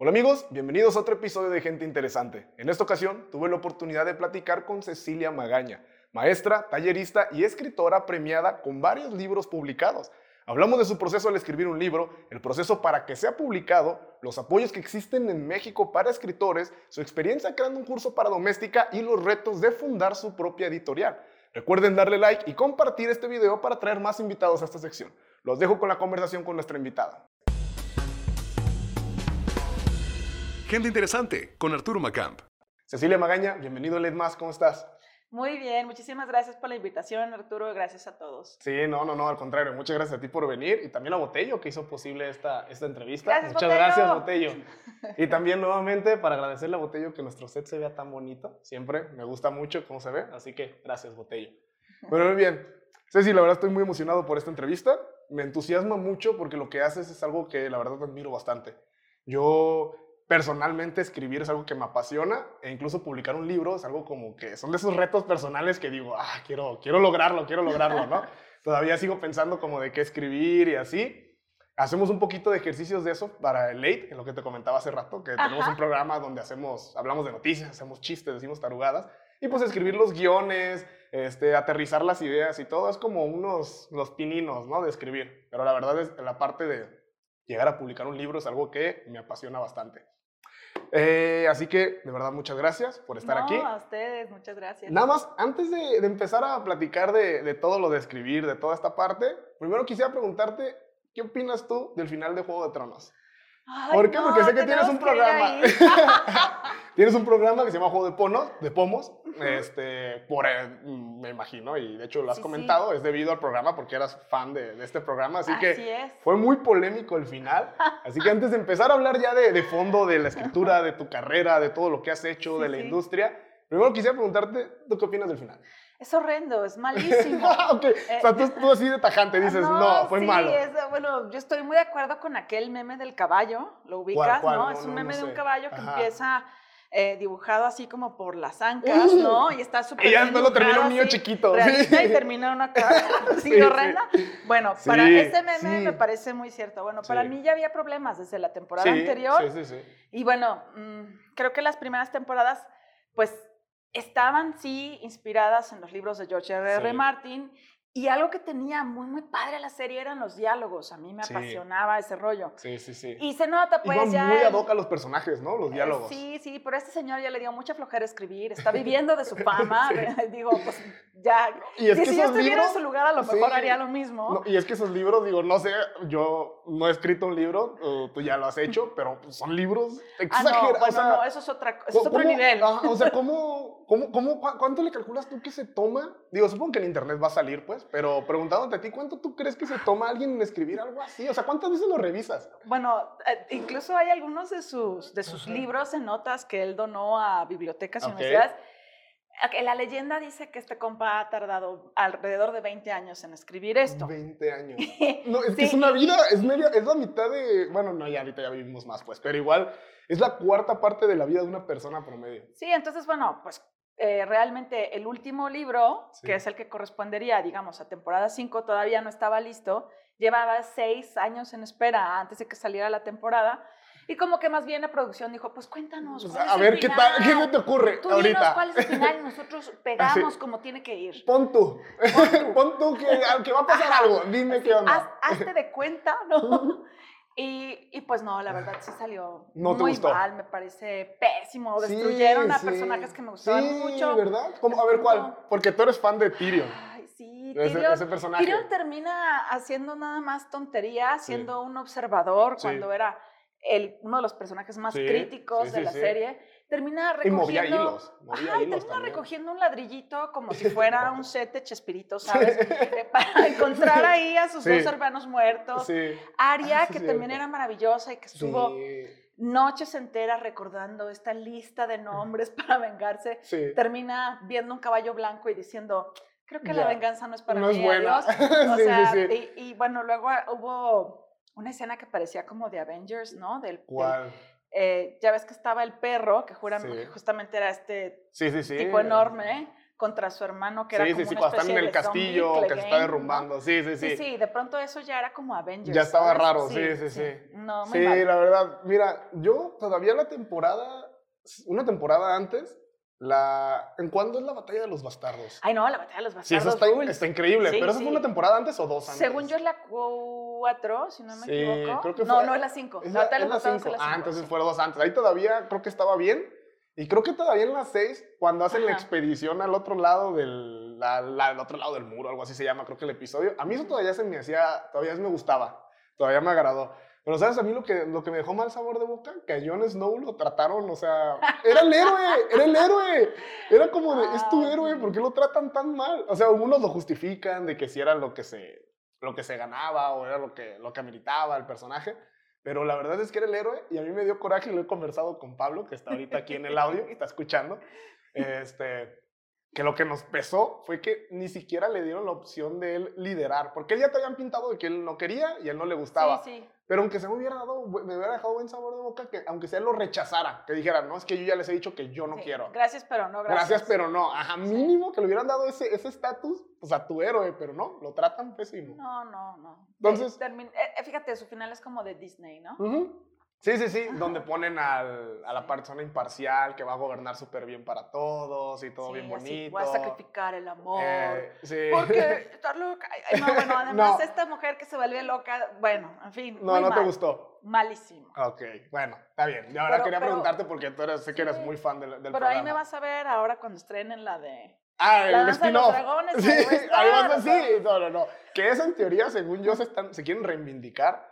Hola amigos, bienvenidos a otro episodio de Gente Interesante. En esta ocasión tuve la oportunidad de platicar con Cecilia Magaña, maestra, tallerista y escritora premiada con varios libros publicados. Hablamos de su proceso al escribir un libro, el proceso para que sea publicado, los apoyos que existen en México para escritores, su experiencia creando un curso para doméstica y los retos de fundar su propia editorial. Recuerden darle like y compartir este video para traer más invitados a esta sección. Los dejo con la conversación con nuestra invitada. Gente interesante con Arturo Macamp. Cecilia Magaña, bienvenido a Led Más, ¿cómo estás? Muy bien, muchísimas gracias por la invitación, Arturo, gracias a todos. Sí, no, no, no, al contrario, muchas gracias a ti por venir y también a Botello que hizo posible esta, esta entrevista. Gracias, muchas Botello. gracias, Botello. Y también nuevamente para agradecerle a Botello que nuestro set se vea tan bonito, siempre me gusta mucho cómo se ve, así que gracias, Botello. Bueno, muy bien. Ceci, la verdad estoy muy emocionado por esta entrevista. Me entusiasma mucho porque lo que haces es algo que la verdad admiro bastante. Yo personalmente escribir es algo que me apasiona e incluso publicar un libro es algo como que son de esos retos personales que digo, ah, quiero, quiero lograrlo, quiero lograrlo, ¿no? Todavía sigo pensando como de qué escribir y así. Hacemos un poquito de ejercicios de eso para el Late, en lo que te comentaba hace rato, que tenemos un programa donde hacemos, hablamos de noticias, hacemos chistes, decimos tarugadas, y pues escribir los guiones, este, aterrizar las ideas y todo, es como unos los pininos, ¿no? De escribir. Pero la verdad es la parte de llegar a publicar un libro es algo que me apasiona bastante. Eh, así que, de verdad, muchas gracias por estar no, aquí. a ustedes, muchas gracias. Nada más, antes de, de empezar a platicar de, de todo lo de escribir, de toda esta parte, primero quisiera preguntarte, ¿qué opinas tú del final de Juego de Tronos? Ay, ¿Por qué? no, Porque sé que tienes un programa. tienes un programa que se llama Juego de, Ponos, de Pomos, este, por, eh, mm, me imagino, y de hecho lo has Sí, sí. comentado, es debido al programa porque eras fan de, de este programa, así, que es. fue muy polémico el final. Así que antes de empezar a hablar ya de, de fondo, de la escritura, de tu carrera, de todo lo que has hecho, Sí, de la industria, primero quisiera preguntarte, ¿tú qué opinas del final? Es horrendo, es malísimo. ok, o sea, tú, tú así de tajante dices, no, fue sí, malo. es- bueno, yo estoy muy de acuerdo con aquel meme del caballo, lo ubicas, cuál? ¿no? No, Es un no, meme no de un caballo que Ajá. empieza eh, dibujado así como por las ancas. ¿no? Y está súper Y ya después lo termina un niño así, chiquito. realista, sí. y termina una cara así Sí, horrenda. Bueno, Sí, para ese meme sí. me parece muy cierto. Bueno, para Sí. mí ya había problemas desde la temporada Sí, anterior. Sí, sí, sí. Y bueno, mm, creo que las primeras temporadas, pues, estaban sí inspiradas en los libros de George R. R. Martin. Y algo que tenía muy, muy padre la serie eran los diálogos. A mí me Sí. apasionaba ese rollo. Sí, sí, sí. Y se nota, pues, Iban ya. muy ad el- hoc a los personajes, ¿no? Los eh, diálogos. Sí, sí, pero este señor ya le dio mucha flojera escribir, está viviendo de su fama. Digo, pues ya. Y es y que si yo estuviera libros... en su lugar, a lo sí. mejor haría lo mismo. No, y es que esos libros, digo, no sé, yo no he escrito un libro, tú ya lo has hecho, pero pues, son libros ah, exagerados. no, bueno, o sea, no, eso es, otra, eso es otro ¿cómo- nivel. o sea, ¿cómo, cómo, cómo, ¿cuánto le calculas tú que se toma? Digo, supongo que en internet va a salir, pues, pero preguntándote a ti, ¿cuánto tú crees que se toma alguien en escribir algo así? O sea, ¿cuántas veces lo revisas? Bueno, eh, incluso hay algunos de sus, de sus Ajá. libros en notas que él donó a bibliotecas y Ok. universidades. La leyenda dice que este compa ha tardado alrededor de 20 años en escribir esto. 20 años. No, es que Sí, es una y- vida, es, media, es la mitad de. Bueno, no, ya ahorita ya vivimos más, pues, pero igual es la cuarta parte de la vida de una persona promedio. Sí, entonces, bueno, pues eh, realmente el último libro, Sí. que es el que correspondería, digamos, a temporada 5, todavía no estaba listo. Llevaba seis años en espera antes de que saliera la temporada. Y como que más bien la producción dijo, pues cuéntanos. Sea, a ver, ¿qué tal? ¿Qué se te ocurre Tú dinos ahorita? cuál es el final y nosotros pegamos como tiene que ir. Pon tú. Pon tú que, que va a pasar algo. Dime Así, qué onda. haz- hazte de cuenta, ¿no? Y, y pues no, la verdad sí salió No muy gustó. mal, me parece pésimo. Sí, Destruyeron a sí. personajes que me gustaban sí, mucho. ¿verdad? ¿Cómo? A ver, ¿cuál? Porque tú eres fan de Tyrion. Ay, sí, Ese, Tyrion, ese personaje. Tyrion termina haciendo nada más tontería, siendo un observador cuando era el, uno de los personajes más críticos de la sí. serie. Termina Y recogiendo... movía hilos. Movía Ajá, y hilos termina también. recogiendo un ladrillito como si fuera un set de Chespirito, ¿sabes? Eh, Para encontrar ahí a sus Sí. dos hermanos muertos. Sí. Aria, Ah, sí, que también era maravillosa y que estuvo noches enteras recordando esta lista de nombres para vengarse, termina viendo un caballo blanco y diciendo, creo que la venganza no es para No mí, es buena. adiós". O sea. Y, y bueno, luego hubo una escena que parecía como de Avengers, ¿no? Del, del- ¿Cuál? Eh, ya ves que estaba el perro, que, jura- Sí. que justamente era este Sí, sí, sí. tipo enorme, contra su hermano, que era como sí, sí, una cuando están en especie el de castillo que se está Clegane, ¿no? derrumbando. Sí, sí, sí. Sí, sí, de pronto eso ya era como Avengers. Ya estaba ¿sabes? raro, sí, sí, sí. No, Sí, mal. la verdad, mira, yo todavía la temporada, una temporada antes, la, ¿en cuándo es la batalla de los bastardos? Ay, no, la batalla de los Sí, bastardos. eso está, rules. está increíble, Sí, pero sí. fue una temporada antes o dos antes. Según yo es la 4, si no me Sí, equivoco. creo que no, fue- no es la 5. Es La la, batalla de los la bastardos es la Ah, 5. entonces sí. fueron dos antes. Ahí todavía creo que estaba bien. Y creo que todavía en la 6, cuando hacen la Ajá. expedición al otro lado del, la- la- al otro lado del muro, algo así se llama, creo que el episodio, a mí eso todavía se me hacía, todavía me gustaba, todavía me agradó. Pero ¿sabes? A mí lo que, lo que me dejó mal sabor de boca, que a Jon Snow lo trataron, o sea, era el héroe, era el héroe. Era como de, es tu Ay. héroe, ¿por qué lo tratan tan mal? O sea, algunos lo justifican de que si era lo que se, lo que se ganaba o era lo que, lo que ameritaba el personaje. Pero la verdad es que era el héroe y a mí me dio coraje y lo he conversado con Pablo, que está ahorita aquí en el audio y está escuchando. Este, que lo que nos pesó fue que ni siquiera le dieron la opción de él liderar, porque él ya te habían pintado de que él no quería y a él no le gustaba. Sí, sí. Pero aunque se me hubiera dado, me hubiera dejado buen sabor de boca, que aunque sea lo rechazara, que dijera, no, es que yo ya les he dicho que yo no sí. quiero. Gracias, pero no gracias. Gracias, pero no. Ajá, mínimo que le hubieran dado ese ese estatus pues a tu héroe, pero no, lo tratan pésimo. No, no, no. Entonces- termin- eh, fíjate, su final es como de Disney, ¿no? Ujú. Sí, sí, sí, donde ponen al- a la persona imparcial que va a gobernar súper bien para todos y todo Sí, bien así, bonito. Voy a sacrificar el amor. Eh, sí. Porque estar loca. No, bueno, además No. esta mujer que se vuelve loca, bueno, en fin. no, muy no te gustó. Malísimo. Ok, bueno, está bien. Yo ahora Pero- quería pero- preguntarte porque tú eres, sé que eres muy fan del, del Pero programa. ahí me vas a ver ahora cuando estrenen la de. Ah, La el danza de los spin-off. dragones, Sí, ahí vas a sí. No, no, no. Que esa en teoría, según yo, se, están, se quieren reivindicar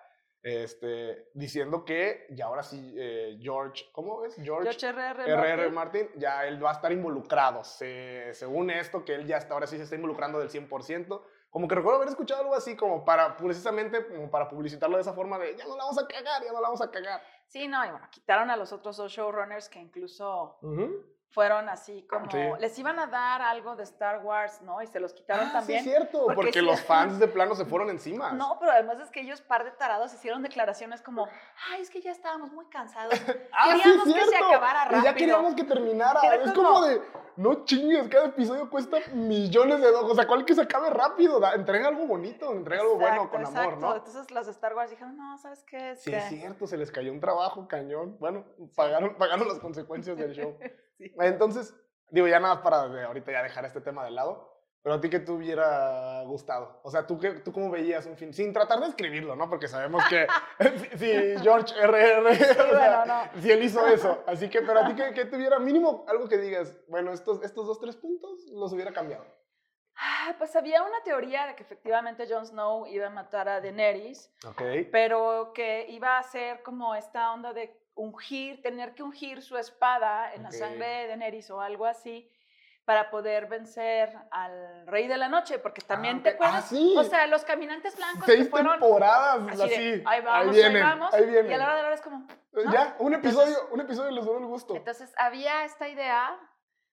este, diciendo que ya ahora sí eh, George, ¿cómo es? George, George R.R. R.R. Martin. Martin, ya él va a estar involucrado. Se- según esto, que él ya está, ahora sí se está involucrando del 100%. Como que recuerdo haber escuchado algo así, como para, precisamente, como para publicitarlo de esa forma de, ya no la vamos a cagar, ya no la vamos a cagar. Sí, no, y bueno, quitaron a los otros dos showrunners que incluso Ujú. Fueron así como. Sí. Les iban a dar algo de Star Wars, ¿no? Y se los quitaron Ah, también. Sí, es cierto, porque los fans de plano se fueron encima. No, pero además es que ellos, par de tarados, hicieron declaraciones como, ay, es que ya estábamos muy cansados. Ah, Queríamos que se acabara Y ya rápido. queríamos que terminara. Es como- como de, no chingues, cada episodio cuesta millones de dólares. O sea, ¿cuál que se acabe rápido? Da- entrega algo bonito, entrega algo bueno Exacto, con amor, exacto. ¿no? Entonces los de Star Wars dijeron, no, ¿sabes qué? Es Sí, que... es cierto, se les cayó un trabajo cañón. Bueno, pagaron, pagaron las consecuencias del show. Sí. Entonces, digo, ya nada más para de ahorita ya dejar este tema de lado. Pero a ti que te hubiera gustado. O sea, ¿tú, qué, tú cómo veías un fin, sin tratar de escribirlo, ¿no? Porque sabemos que si, si George R.R. sea, bueno, no. si él hizo eso. Así que, pero a ti que, que tuviera mínimo algo que digas, bueno, estos, estos dos, tres puntos los hubiera cambiado. Ah, Pues había una teoría de que efectivamente Jon Snow iba a matar a Daenerys, Ok. pero que iba a ser como esta onda de ungir, tener que ungir su espada en Ok. la sangre de Daenerys o algo así para poder vencer al Rey de la Noche, porque también Ah, te ok. Ah, acuerdas, sí. o sea, los caminantes blancos que Seis fueron temporadas así, de, ahí vamos, ahí vienen, ahí vamos, ahí vienen. y a la hora de la hora es como, ¿no? Ya, un Entonces- episodio, un episodio les dio el gusto. Entonces había esta idea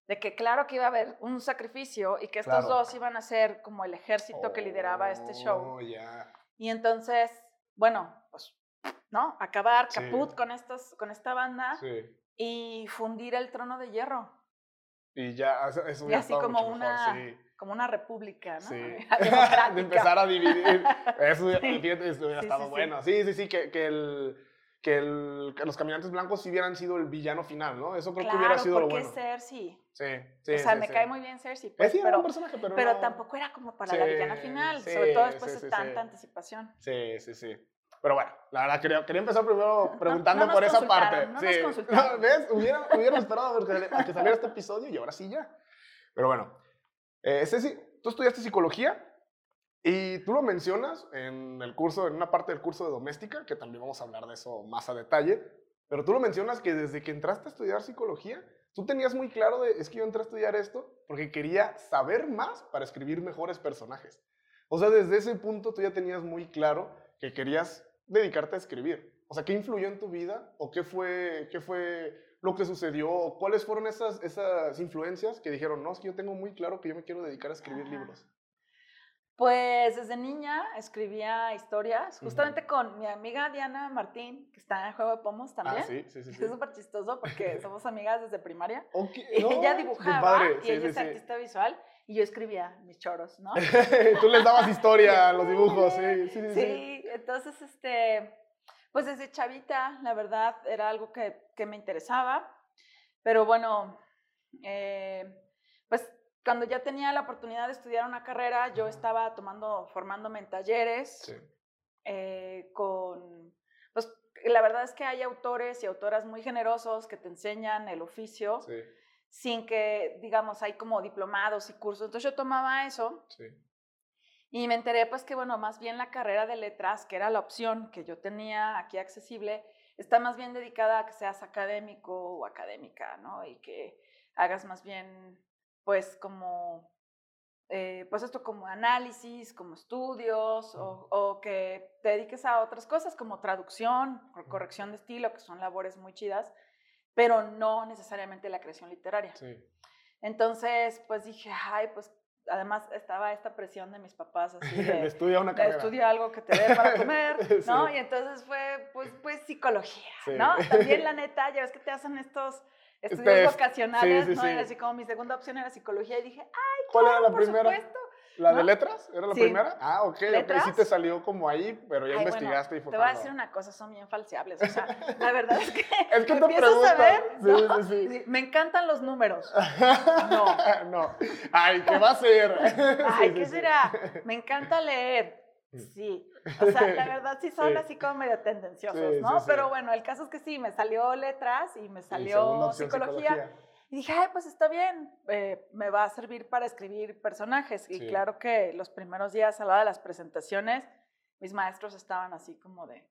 de que claro que iba a haber un sacrificio y que estos Claro. dos iban a ser como el ejército que lideraba este show. Oh, ya. Y entonces, bueno, pues, ¿no? Acabar Sí. caput con, estos, con esta banda Sí. y fundir el trono de hierro, Y ya, eso, Y así como una- mejor, sí. como una república, ¿no? Sí. De empezar a dividir. Eso, hubiera- Sí. Sí, estado sí, sí. bueno. Sí, sí, sí, que, que, el, que, el, que los caminantes blancos sí hubieran sido el villano final, ¿no? Eso creo que hubiera Claro, sido lo porque bueno. Cersei. Sí, sí. o sea, sí, me sí. cae muy bien Cersei, pues, sí, era pero, un personaje, pero, pero no- tampoco era como para la villana Sí, final, sí, sobre todo después sí, de sí, tanta sí. anticipación. Sí, sí, sí. Pero bueno, la verdad quería, quería empezar primero preguntando no por esa parte. no sí. nos. ¿Ves? Hubieran, hubieran esperado a ver que, a que saliera este episodio y ahora sí ya. Pero bueno, eh, Ceci, tú estudiaste psicología y tú lo mencionas en el curso, en una parte del curso de doméstica, que también vamos a hablar de eso más a detalle. Pero tú lo mencionas que desde que entraste a estudiar psicología, tú tenías muy claro de, es que yo entré a estudiar esto porque quería saber más para escribir mejores personajes. O sea, desde ese punto tú ya tenías muy claro que querías dedicarte a escribir. O sea, ¿qué influyó en tu vida? ¿O qué fue, qué fue lo que sucedió? ¿O ¿Cuáles fueron esas, esas influencias que dijeron, no, es que yo tengo muy claro que yo me quiero dedicar a escribir Ajá. libros? Pues desde niña escribía historias, justamente con mi amiga Diana Martín, que está en Juego de Pomos también. Ah, sí, sí, sí. Es súper chistoso porque somos amigas desde primaria. Y ella dibujaba padre, y sí, ella sí, es artista visual y yo escribía mis choros, ¿no? Tú les dabas historia a los dibujos, sí, sí, sí. sí. Entonces, este, pues desde chavita, la verdad, era algo que, que me interesaba, pero bueno, eh, pues cuando ya tenía la oportunidad de estudiar una carrera, yo estaba tomando, formándome en talleres Sí, eh, con, pues la verdad es que hay autores y autoras muy generosos que te enseñan el oficio sí, sin que, digamos, hay como diplomados y cursos. Entonces yo tomaba eso sí. y me enteré pues que, bueno, más bien la carrera de letras, que era la opción que yo tenía aquí accesible, está más bien dedicada a que seas académico o académica, ¿no? Y que hagas más bien, pues, como, eh, pues esto como análisis, como estudios, o, o que te dediques a otras cosas como traducción, cor- corrección de estilo, que son labores muy chidas, pero no necesariamente la creación literaria. sí. Entonces, pues dije, ay, pues además estaba esta presión de mis papás así de, Estudia una carrera. estudia algo que te dé para comer, ¿no? Sí. Y entonces fue, pues, pues psicología, Sí. ¿no? También la neta, ya ves que te hacen estos estudios Test. vocacionales, Sí, ¿no? Y sí. así como mi segunda opción era psicología y dije, ah, ¿Cuál era la por primera? supuesto. ¿La de letras? ¿Era la Sí. primera? Ah, ok, ok. Sí ¿Letras? te salió como ahí, pero ya Ay, bueno, investigaste y fue Te voy a decir una cosa, son bien falseables. O sea, la verdad es que, Es que te a ver, Sí, ¿no? sí, sí. Me encantan los números. No. no. Ay, ¿qué va a ser? Ay, ¿qué será? Me encanta leer. Sí, o sea, la verdad sí son Sí. así como medio tendenciosos, ¿no? Pero bueno, el caso es que sí, me salió letras y me salió opción, psicología. Y dije, ay, pues está bien, eh, me va a servir para escribir personajes. Y Sí. claro que los primeros días a la hora de las presentaciones, mis maestros estaban así como de,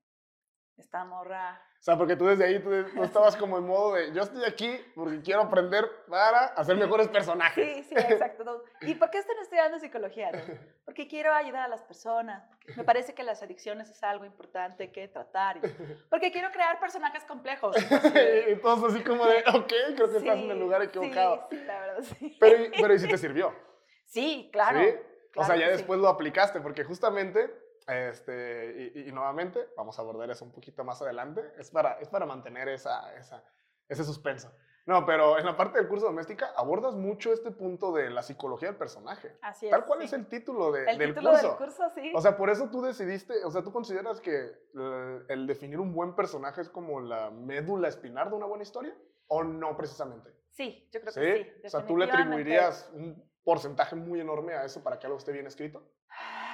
esta morra. O sea, porque tú desde ahí, tú, tú estabas como en modo de, yo estoy aquí porque quiero aprender para hacer mejores personajes. Sí, sí, exacto. no. ¿Y por qué están estudiando psicología? No, Porque quiero ayudar a las personas. Me parece que las adicciones es algo importante que tratar. Porque quiero crear personajes complejos. y todos así como de, ok, creo que estás en el Sí, lugar sí, equivocado. Sí, la verdad, sí. Pero, pero ¿y si te sirvió? Sí, claro. ¿Sí? o sea, ya sí. después lo aplicaste, porque justamente, este, y, y nuevamente, vamos a abordar eso un poquito más adelante, es para, es para mantener esa, esa, ese suspenso. No, pero en la parte del curso doméstica abordas mucho este punto de la psicología del personaje. Así es. Tal cual sí. es el título de- El del título curso. del curso, sí. O sea, por eso tú decidiste, o sea, tú consideras que eh, el definir un buen personaje es como la médula espinal de una buena historia, o no precisamente. sí, yo creo ¿Sí? que sí. o sea, tú le atribuirías un porcentaje muy enorme a eso para que algo esté bien escrito.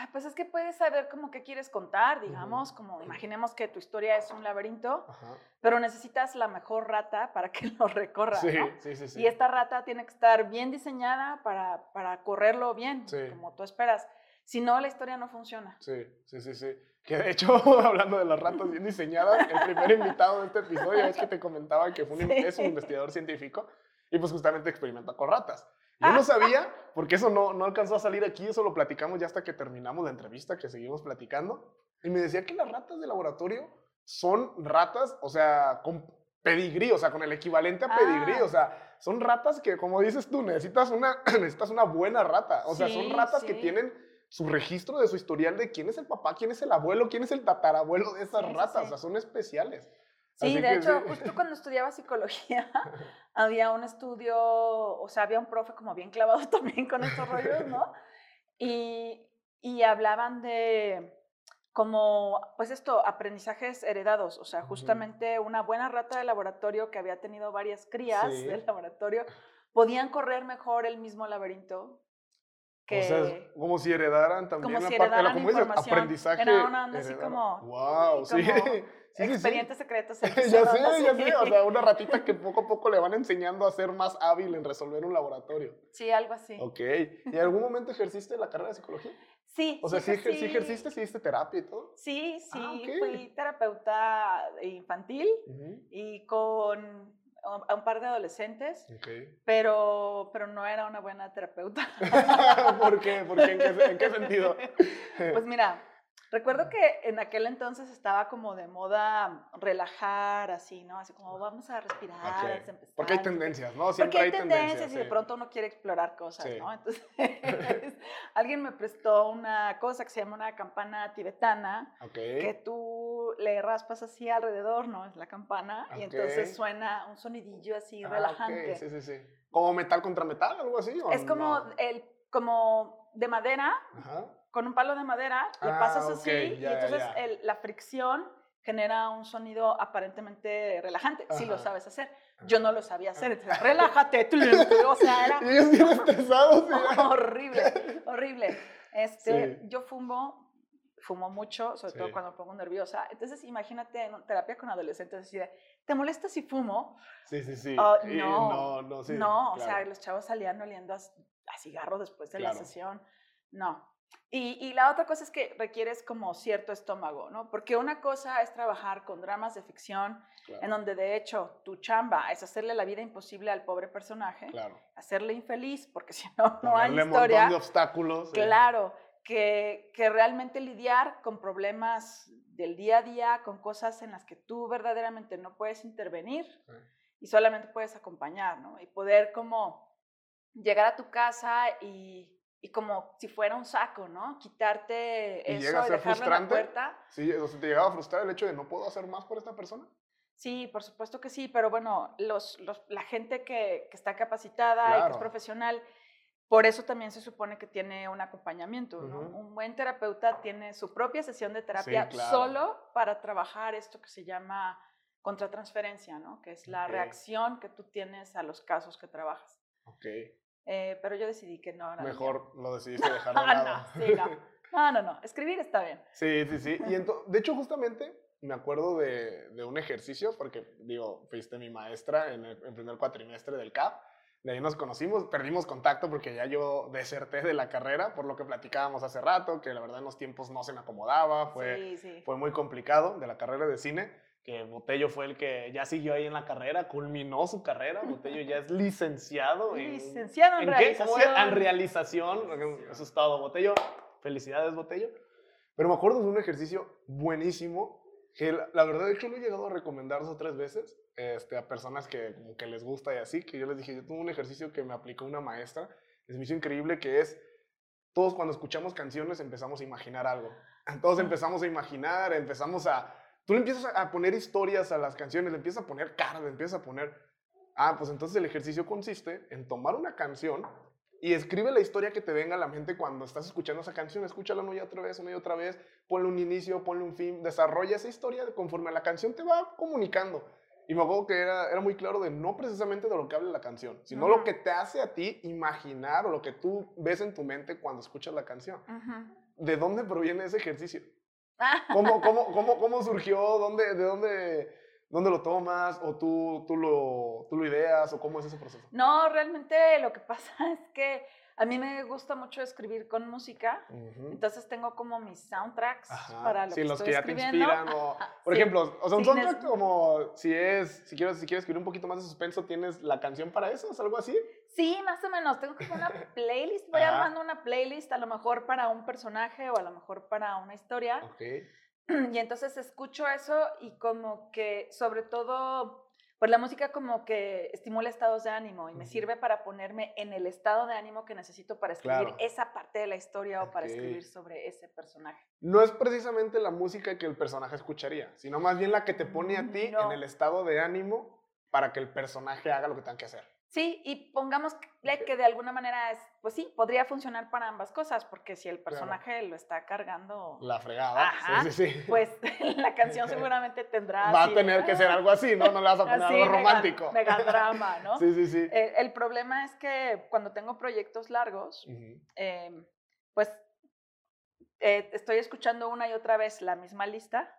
Ah, Pues es que puedes saber cómo qué quieres contar, digamos, como imaginemos que tu historia es un laberinto, Ajá. pero necesitas la mejor rata para que lo recorra, Sí, ¿no? sí, sí, sí. Y esta rata tiene que estar bien diseñada para, para correrlo bien, Sí. como tú esperas. Si no, la historia no funciona. Sí, sí, sí, sí. Que de hecho, hablando de las ratas bien diseñadas, el primer invitado de este episodio es que te comentaba que fue un, Sí. es un investigador científico y pues justamente experimenta con ratas. Yo Ah. no sabía, porque eso no, no alcanzó a salir aquí, eso lo platicamos ya hasta que terminamos la entrevista, que seguimos platicando. Y me decía que las ratas de laboratorio son ratas, o sea, con pedigrí, o sea, con el equivalente a pedigrí, Ah. o sea, son ratas que, como dices tú, necesitas una, necesitas una buena rata. O sea, son Sí, ratas que tienen su registro de su historial de quién es el papá, quién es el abuelo, quién es el tatarabuelo de esas Sí, ratas. O sea, son especiales. Sí, Así de hecho, sí. justo cuando estudiaba psicología, había un estudio, o sea, había un profe como bien clavado también con estos rollos, ¿no? Y, y hablaban de como, pues esto, aprendizajes heredados, o sea, justamente una buena rata de laboratorio que había tenido varias crías Sí. del laboratorio, podían correr mejor el mismo laberinto que... O sea, como si heredaran también como si parte de la heredaran como dices, información. aprendizaje. Era una onda así como- Wow, sí. como sí, sí, expedientes secretos. ya sé, ya sé. O sea, una ratita que poco a poco le van enseñando a ser más hábil en resolver un laboratorio. Sí, algo así. Ok. ¿Y en algún momento ejerciste la carrera de psicología? Sí, O sea, ¿sí, sí ejerciste? ¿Sí diste terapia y todo? Sí, sí, Ah, fui terapeuta infantil y con a un par de adolescentes, pero, pero no era una buena terapeuta. ¿Por qué? ¿Por qué? ¿En qué, en qué sentido? Pues mira, Recuerdo que en aquel entonces estaba como de moda relajar, así, ¿no? Así como vamos a respirar, Ok. antes de empezar. Porque hay tendencias, ¿no? Porque Siempre hay tendencias y de pronto uno quiere explorar cosas, Sí. ¿no? Entonces, alguien me prestó una cosa que se llama una campana tibetana, Ok. que tú le raspas así alrededor, ¿no? Es la campana, y Ok. entonces suena un sonidillo así Ah, relajante. Sí, sí, sí. ¿Como metal contra metal, algo así? o Es como, no? el, como de madera, Ajá. Con un palo de madera, le Ah, pasas ok, así y ya, ya, entonces ya. el- la fricción genera un sonido aparentemente relajante, si lo Ajá. sabes hacer. Yo no lo sabía hacer, entonces, relájate, o sea, era Y ellos bien estresados. y horrible, horrible. Este, Sí. Yo fumo, fumo mucho, sobre todo Sí. cuando me pongo nerviosa. Entonces, imagínate en terapia con adolescentes, así de, ¿te molesta si fumo? Sí, sí, sí. Ah, Y no, no, no, sí, no, o sea, claro. los chavos salían oliendo a, a cigarro después de Claro. la sesión. No. Y, y la otra cosa es que requieres como cierto estómago, ¿no? Porque una cosa es trabajar con dramas de ficción, Claro, en donde de hecho tu chamba es hacerle la vida imposible al pobre personaje, claro. hacerle infeliz, porque si no, no hay un historia. montón de obstáculos. Claro, que, que realmente lidiar con problemas del día a día, con cosas en las que tú verdaderamente no puedes intervenir Sí. y solamente puedes acompañar, ¿no? Y poder como llegar a tu casa y, y como si fuera un saco, ¿no? Quitarte ¿Y eso llega a ser dejarlo en la frustrante? puerta. Sí, o sea, ¿te llegaba a frustrar el hecho de no puedo hacer más por esta persona? Sí, por supuesto que sí, pero bueno, los, los- la gente que, que está capacitada y que es Claro. profesional, por eso también se supone que tiene un acompañamiento. ¿no? Ujú. Un buen terapeuta tiene su propia sesión de terapia claro. solo para trabajar esto que se llama contratransferencia, ¿no? que es la Ok. reacción que tú tienes a los casos que trabajas. Ok. Eh, pero yo decidí que no era. Mejor lo decidiste dejar de lado. no, sí, no. No, no, no. Escribir está bien. Sí, sí, sí. Y de hecho, justamente me acuerdo de, de un ejercicio, porque, digo, fuiste mi maestra en el en primer cuatrimestre del CAP. De ahí nos conocimos, perdimos contacto porque ya yo deserté de la carrera, por lo que platicábamos hace rato, que la verdad en los tiempos no se me acomodaba, fue, sí, sí. fue muy complicado de la carrera de cine, que Botello fue el que ya siguió ahí en la carrera, culminó su carrera, Botello ya es licenciado en... Licenciado en, ¿En qué? En realización. Eso es todo, Botello. Felicidades, Botello. Pero me acuerdo de un ejercicio buenísimo que la, la verdad, de hecho, lo he llegado a recomendar dos o tres veces este, a personas que como que les gusta y así, que yo les dije, yo tuve un ejercicio que me aplicó una maestra, es me hizo increíble, que es, todos cuando escuchamos canciones empezamos a imaginar algo. Todos empezamos a imaginar, empezamos a... Tú le empiezas a poner historias a las canciones, le empiezas a poner caras, le empiezas a poner... Ah, pues entonces el ejercicio consiste en tomar una canción y escribe la historia que te venga a la mente cuando estás escuchando esa canción. Escúchala una y otra vez, una y otra vez. Ponle un inicio, ponle un fin. Desarrolla esa historia conforme la canción te va comunicando. Y me acuerdo que era, era muy claro de no precisamente de lo que habla la canción, sino lo Ujú. que te hace a ti imaginar o lo que tú ves en tu mente cuando escuchas la canción. Ujú. ¿De dónde proviene ese ejercicio? ¿Cómo, cómo, cómo, cómo surgió? ¿Dónde, ¿De dónde, dónde lo tomas? ¿O tú, tú, lo, tú lo ideas? ¿O cómo es ese proceso? No, realmente lo que pasa es que a mí me gusta mucho escribir con música. Ujú. Entonces tengo como mis soundtracks Ajá. para lo sí, que los estoy que ya te escribiendo. inspiran. O, por Sí. ejemplo, o sea, un Sí, soundtrack como si es, si quieres, si quieres escribir un poquito más de suspenso, ¿tienes la canción para eso? ¿Es algo así? Sí, más o menos. Tengo como una playlist. Voy Ajá. armando una playlist a lo mejor para un personaje o a lo mejor para una historia. Ok. Y entonces escucho eso y como que sobre todo, pues la música como que estimula estados de ánimo y me sirve para ponerme en el estado de ánimo que necesito para escribir Claro. esa parte de la historia o para escribir sobre ese personaje. No es precisamente la música que el personaje escucharía, sino más bien la que te pone a ti No. en el estado de ánimo para que el personaje haga lo que tenga que hacer. Sí, y pongámosle que de alguna manera es, pues sí, podría funcionar para ambas cosas, porque si el personaje lo está cargando, La fregada. Ajá. Sí, sí, sí. pues la canción seguramente tendrá... Va a tener que ser ah, algo así, ¿no? No le vas a poner así, algo mega- romántico. Megadrama, ¿no? Sí, sí, sí. Eh, el problema es que cuando tengo proyectos largos, em, pues eh, estoy escuchando una y otra vez la misma lista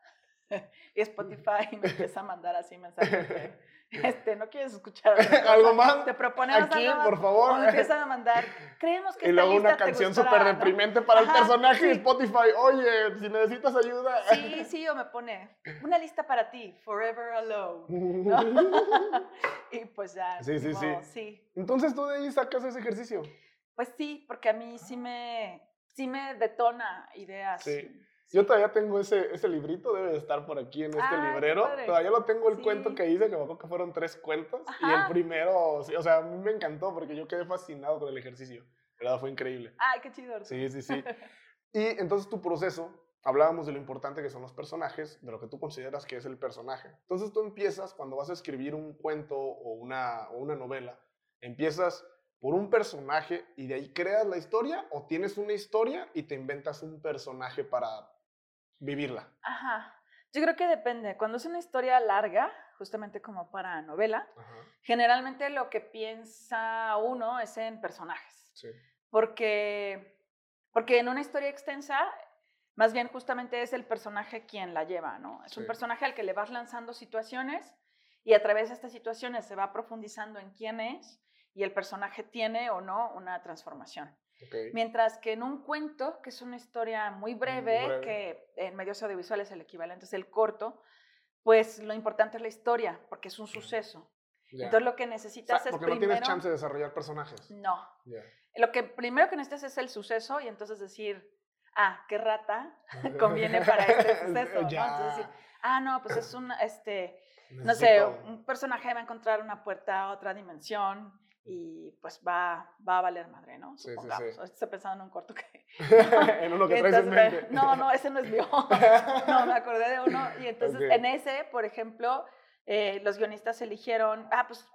y Spotify me empieza a mandar así mensajes de, este, no quieres escuchar? ¿Algo más? Te proponemos Aquí, algo por favor. Empiezan a mandar, creemos que Y luego una canción gustará", súper deprimente para el personaje de sí. Spotify. Oye, si necesitas ayuda. Sí, sí, o me pone, una lista para ti, Forever Alone. ¿no? y pues ya. Sí, sí, sí. sí. Entonces tú de ahí sacas ese ejercicio. Pues sí, porque a mí sí me, sí me detona ideas. Sí. Yo todavía tengo ese, ese librito, debe de estar por aquí en este qué librero. Todavía lo tengo el cuento Sí. que hice, que me acuerdo que fueron tres cuentos. Y el Ajá. primero, sí, o sea, a mí me encantó porque yo quedé fascinado con el ejercicio. ¿Verdad? Fue increíble. Ay, qué chido. Sí, sí, sí. Y entonces tu proceso, hablábamos de lo importante que son los personajes, de lo que tú consideras que es el personaje. Entonces tú empiezas, cuando vas a escribir un cuento o una, o una novela, empiezas por un personaje y de ahí creas la historia o tienes una historia y te inventas un personaje para vivirla. Ajá. Yo creo que depende. Cuando es una historia larga, justamente como para novela, Ajá, generalmente lo que piensa uno es en personajes. sí. Porque, porque en una historia extensa, más bien justamente es el personaje quien la lleva, ¿no? Es un personaje al que le vas lanzando situaciones y a través de estas situaciones se va profundizando en quién es y el personaje tiene o no una transformación. Ok. Mientras que en un cuento, que es una historia muy breve, breve. que en medios audiovisuales el equivalente es el corto, pues lo importante es la historia, porque es un suceso. Ya. Entonces lo que O sea, necesitas es porque no primero... tienes chance de desarrollar personajes. No. Ya. Lo que primero que necesitas es el suceso y entonces decir, ah, qué rata conviene para este suceso. ¿no? Ya. Entonces decir, ah, no, pues es un, este, no sé, Necesito- un personaje va a encontrar una puerta a otra dimensión y pues va, va a valer madre, ¿no? Sí, sí, Supongamos. sí. Ahorita Estoy pensando en un corto que... en uno que traes en Entonces, mente. No, no, ese no es mío. No, me acordé de uno. Y entonces Ok. en ese, por ejemplo, eh, los guionistas eligieron, ah, pues,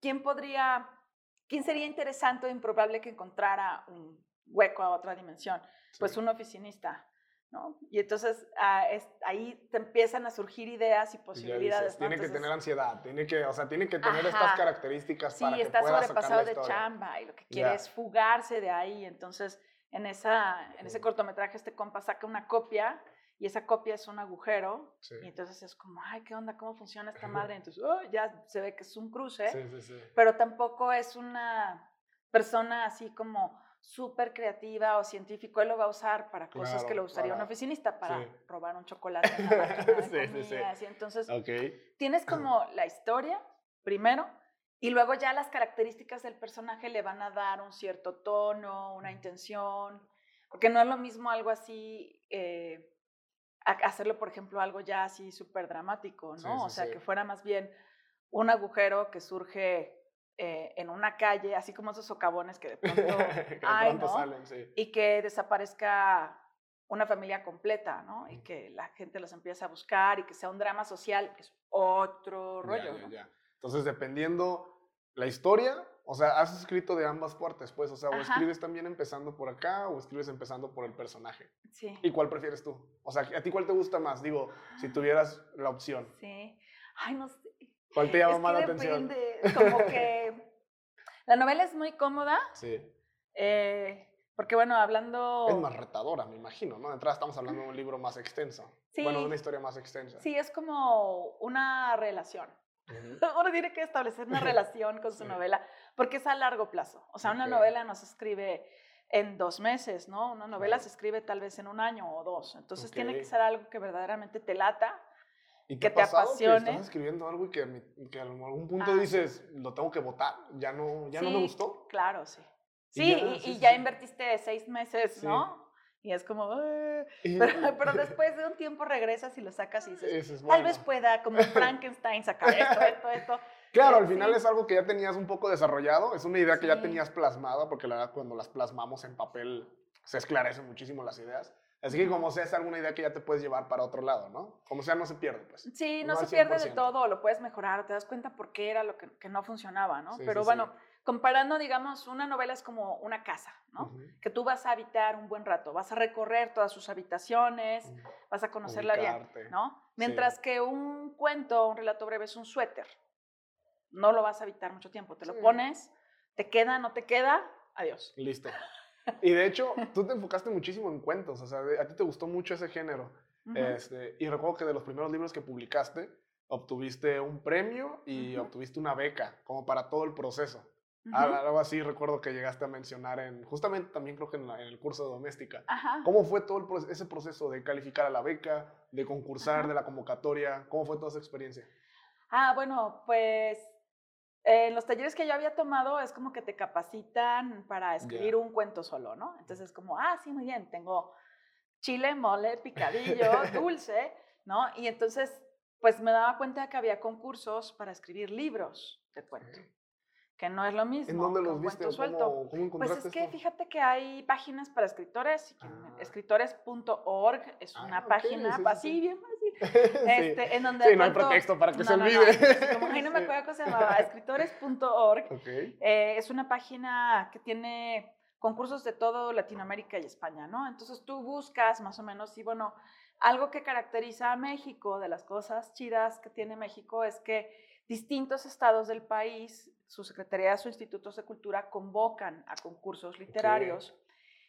¿quién podría, quién sería interesante o improbable que encontrara un hueco a otra dimensión? Pues Sí. un oficinista, ¿no? Y entonces ah, es- ahí te empiezan a surgir ideas y posibilidades. dices, ¿no? tiene que tener ansiedad, tiene que, o sea, tiene que tener estas características para Sí, que está pueda sacar sobrepasado de chamba y lo que quiere es fugarse de ahí. Entonces, en, esa, en ese cortometraje, este compa saca una copia y esa copia es un agujero. Sí. Y entonces es como, ay, ¿qué onda? ¿Cómo funciona esta madre? Entonces, oh, ya se ve que es un cruce, Sí, sí, sí. pero tampoco es una persona así como súper creativa o científico. Él lo va a usar para cosas que lo usaría un para- oficinista, para sí. robar un chocolate en la de Sí, sí, sí. Entonces, Ok. tienes como la historia primero y luego ya las características del personaje le van a dar un cierto tono, una intención, porque no es lo mismo algo así, eh, hacerlo, por ejemplo, algo ya así súper dramático, ¿no? Sí, o sea, sí. que fuera más bien un agujero que surge eh, en una calle, así como esos socavones que de pronto que de hay, pronto ¿no? salen, sí. y que desaparezca una familia completa, ¿no? Y que la gente los empiece a buscar y que sea un drama social, es otro Ya, rollo, ya, ¿no? ya. Entonces, dependiendo la historia, o sea, has escrito de ambas partes, pues, o sea, o Ajá. escribes también empezando por acá o escribes empezando por el personaje. Sí, ¿Y cuál prefieres tú? O sea, ¿a ti cuál te gusta más? Digo, si tuvieras la opción, sí. Ay, no sé. ¿Cuál te llama es más la atención? como que la novela es muy cómoda, Sí. eh, porque bueno, hablando... Es más retadora, me imagino, ¿no? De entrada estamos hablando de un libro más extenso. Bueno, de Sí. una historia más extensa. Sí, es como una relación. Ujú. Uno tiene que establecer una relación con su Sí. novela, porque es a largo plazo. O sea, una novela no se escribe en dos meses, ¿no? Una novela Claro. se escribe tal vez en un año o dos. Entonces tiene que ser algo que verdaderamente te lata. ¿Y que te pasado apasione. Que estás escribiendo algo y que, a algún punto Ah, sí. dices, lo tengo que votar, ya no, ya no me Sí, gustó. Claro, sí. Y Sí, ya, y, sí, y sí, ya sí. invertiste seis meses, Sí. ¿no? Y es como, Y- pero, pero después de un tiempo regresas y lo sacas y dices, es tal vez bueno. pueda, como Frankenstein, sacar esto, esto, esto. Claro, al final sí. es algo que ya tenías un poco desarrollado, es una idea que ya Sí. tenías plasmada, porque la verdad cuando las plasmamos en papel se esclarecen muchísimo las ideas. Así que como sea, es alguna idea que ya te puedes llevar para otro lado, ¿no? Como sea, no se pierde, pues. Sí, no, No se pierde de 100%. todo, lo puedes mejorar, te das cuenta por qué era lo que, que no funcionaba, ¿no? Sí, Pero sí, bueno, sí. comparando, digamos, una novela es como una casa, ¿no? Que tú vas a habitar un buen rato, vas a recorrer todas sus habitaciones, vas a conocerla bien, Ubicarte. ¿no? Mientras que un cuento, un relato breve es un suéter. No lo vas a habitar mucho tiempo, te lo pones, te queda, no te queda, adiós. Listo. Y de hecho, tú te enfocaste muchísimo en cuentos, o sea, a ti te gustó mucho ese género. Ujú. Este, y recuerdo que de los primeros libros que publicaste, obtuviste un premio y Ujú. obtuviste una beca, como para todo el proceso. Ujú. Al- Algo así recuerdo que llegaste a mencionar en, justamente también creo que en, la- en el curso de doméstica. Ajá. ¿Cómo fue todo el ese proceso de calificar a la beca, de concursar, Ajá. de la convocatoria? ¿Cómo fue toda esa experiencia? Ah, bueno, pues en los talleres que yo había tomado es como que te capacitan para escribir un cuento solo, ¿no? Entonces es como, ah, sí, muy bien, tengo chile, mole, picadillo, dulce, ¿no? Y entonces, pues me daba cuenta de que había concursos para escribir libros de cuento, que no es lo mismo. ¿En dónde los viste cómo, cómo Pues encontraste es que esto? fíjate que hay páginas para escritores, Ah. escritores.org es Ah, una página sí, sí, así, sí. bien fácil, Sí. este, en donde Sí, no hay pretexto para que se no, no, no, olvide. sí, como ahí no me Sí. acuerdo cómo se llamaba, escritores.org Ok. eh, es una página que tiene concursos de todo Latinoamérica y España, ¿no? Entonces tú buscas más o menos y bueno, algo que caracteriza a México, de las cosas chidas que tiene México, es que distintos estados del país, sus secretarías o institutos de cultura convocan a concursos literarios.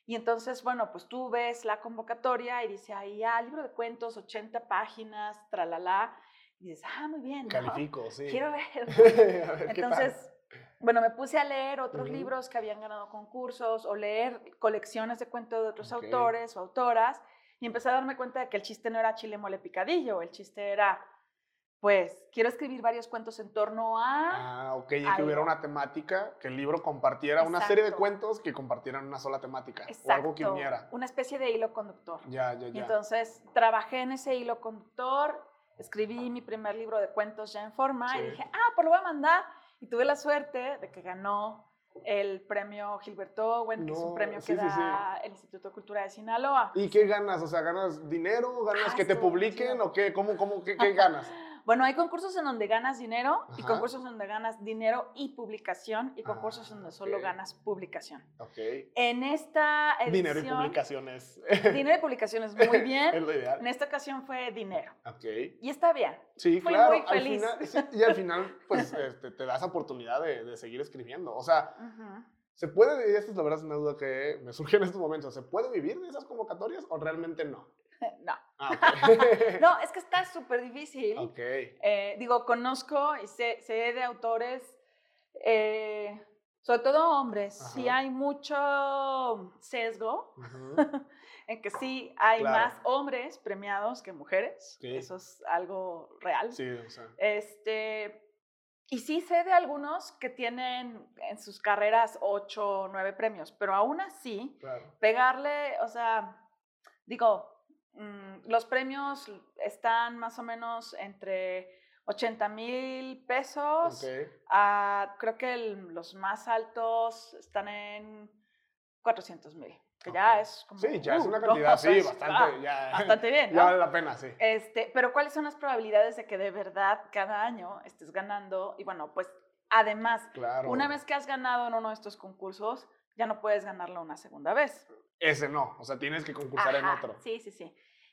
Y entonces, bueno, pues tú ves la convocatoria y dice ahí, ah, libro de cuentos, 80 páginas, tralala, y dices, ah, muy bien, ¿no? Califico, sí. Quiero ver. A ver, ¿qué tal? Entonces, bueno, me puse a leer otros libros que habían ganado concursos o leer colecciones de cuentos de otros autores o autoras y empecé a darme cuenta de que el chiste no era chile mole picadillo, el chiste era, pues, quiero escribir varios cuentos en torno a... Ah, ok, y que hubiera una temática, que el libro compartiera una serie de cuentos que compartieran una sola temática. O Exacto, algo que uniera. una especie de hilo conductor. Ya, ya, Y ya. entonces trabajé en ese hilo conductor, escribí mi primer libro de cuentos ya en forma Sí. y dije, ah, pues lo voy a mandar. Y tuve la suerte de que ganó el premio Gilberto Owen, que es un premio sí, que sí, sí. da el Instituto de Cultura de Sinaloa. ¿Y qué ganas? O sea, ¿ganas dinero? ¿Ganas Ah, que te publiquen? chido. ¿O qué? ¿Cómo, cómo, qué, qué ganas? Bueno, hay concursos en donde ganas dinero y Ajá. concursos en donde ganas dinero y publicación y concursos Ah, en donde solo ok. ganas publicación. Ok. En esta edición... Dinero y publicaciones. Dinero y publicaciones muy es bien. lo ideal. En esta ocasión fue dinero. Ok. Y está bien. Sí, Fui claro. muy al feliz. final- sí, y al final, pues, este, te das oportunidad de, de seguir escribiendo. O sea. ¿se puede, y esta es la verdad es una duda que me surge en estos momentos, ¿se puede vivir de esas convocatorias o realmente no? No. Ah. No, es que está súper difícil. ok. Eh, digo, conozco y sé, sé de autores, eh, sobre todo hombres, sí hay mucho sesgo en que sí hay Claro. más hombres premiados que mujeres. Sí. Eso es algo real. Sí, o sea. Este, y sí sé de algunos que tienen en sus carreras ocho o nueve premios, pero aún así, Claro. pegarle, o sea, digo, los premios están más o menos entre 80 mil pesos, Ok. a- creo que el- los más altos están en 400 mil, que ya es como... Sí, ya es uh, una ¿no? cantidad, sí, es- bastante. ah, ya, bastante bien, Ya ¿no? vale la pena, sí. Este, pero ¿cuáles son las probabilidades de que de verdad cada año estés ganando? Y bueno, pues además, Claro. una vez que has ganado en uno de estos concursos, ya no puedes ganarlo una segunda vez. Ese no, o sea, tienes que concursar en Ajá, otro. Sí, sí, sí.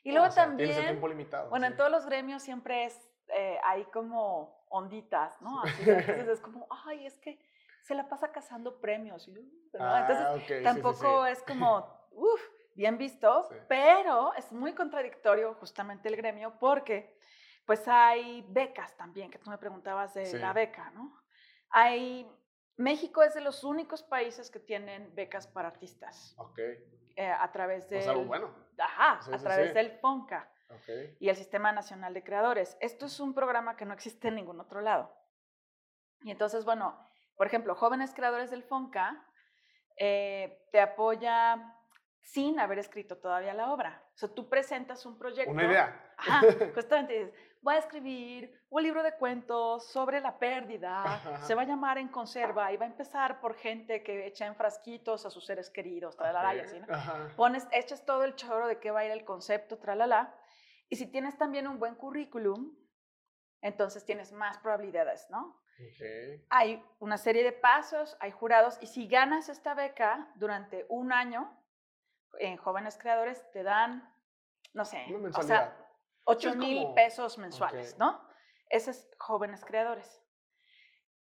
Y Ah, luego o sea, también, Tienes el tiempo limitado. bueno, en sí. todos los gremios siempre es, eh, hay como onditas, ¿no? Así entonces es como, ay, es que se la pasa cazando premios. ¿verdad? Entonces Ah, ok, sí, sí, tampoco sí. es como, uff, bien visto, pero es muy contradictorio justamente el gremio porque pues hay becas también, que tú me preguntabas de la beca, ¿no? Hay, México es de los únicos países que tienen becas para artistas Ok, eh, a través del... pues algo bueno. Ajá, Sí, a sí, través sí. del FONCA y el Sistema Nacional de Creadores. Esto es un programa que no existe en ningún otro lado. Y entonces, bueno, por ejemplo, jóvenes creadores del FONCA eh, te apoya sin haber escrito todavía la obra. O sea, tú presentas un proyecto. Una idea. Ajá, justamente dices, voy a escribir un libro de cuentos sobre la pérdida, Ajá. se va a llamar En Conserva y va a empezar por gente que echa en frasquitos a sus seres queridos, tralala, y así, ¿no? Ajá. pones, echas todo el choro de qué va a ir el concepto, tralala, y si tienes también un buen currículum, entonces tienes más probabilidades, ¿no? Hay una serie de pasos, hay jurados, y si ganas esta beca durante un año, en jóvenes creadores te dan, no sé, o sea, 8 es mil como- pesos mensuales. ¿no? Ese es jóvenes creadores.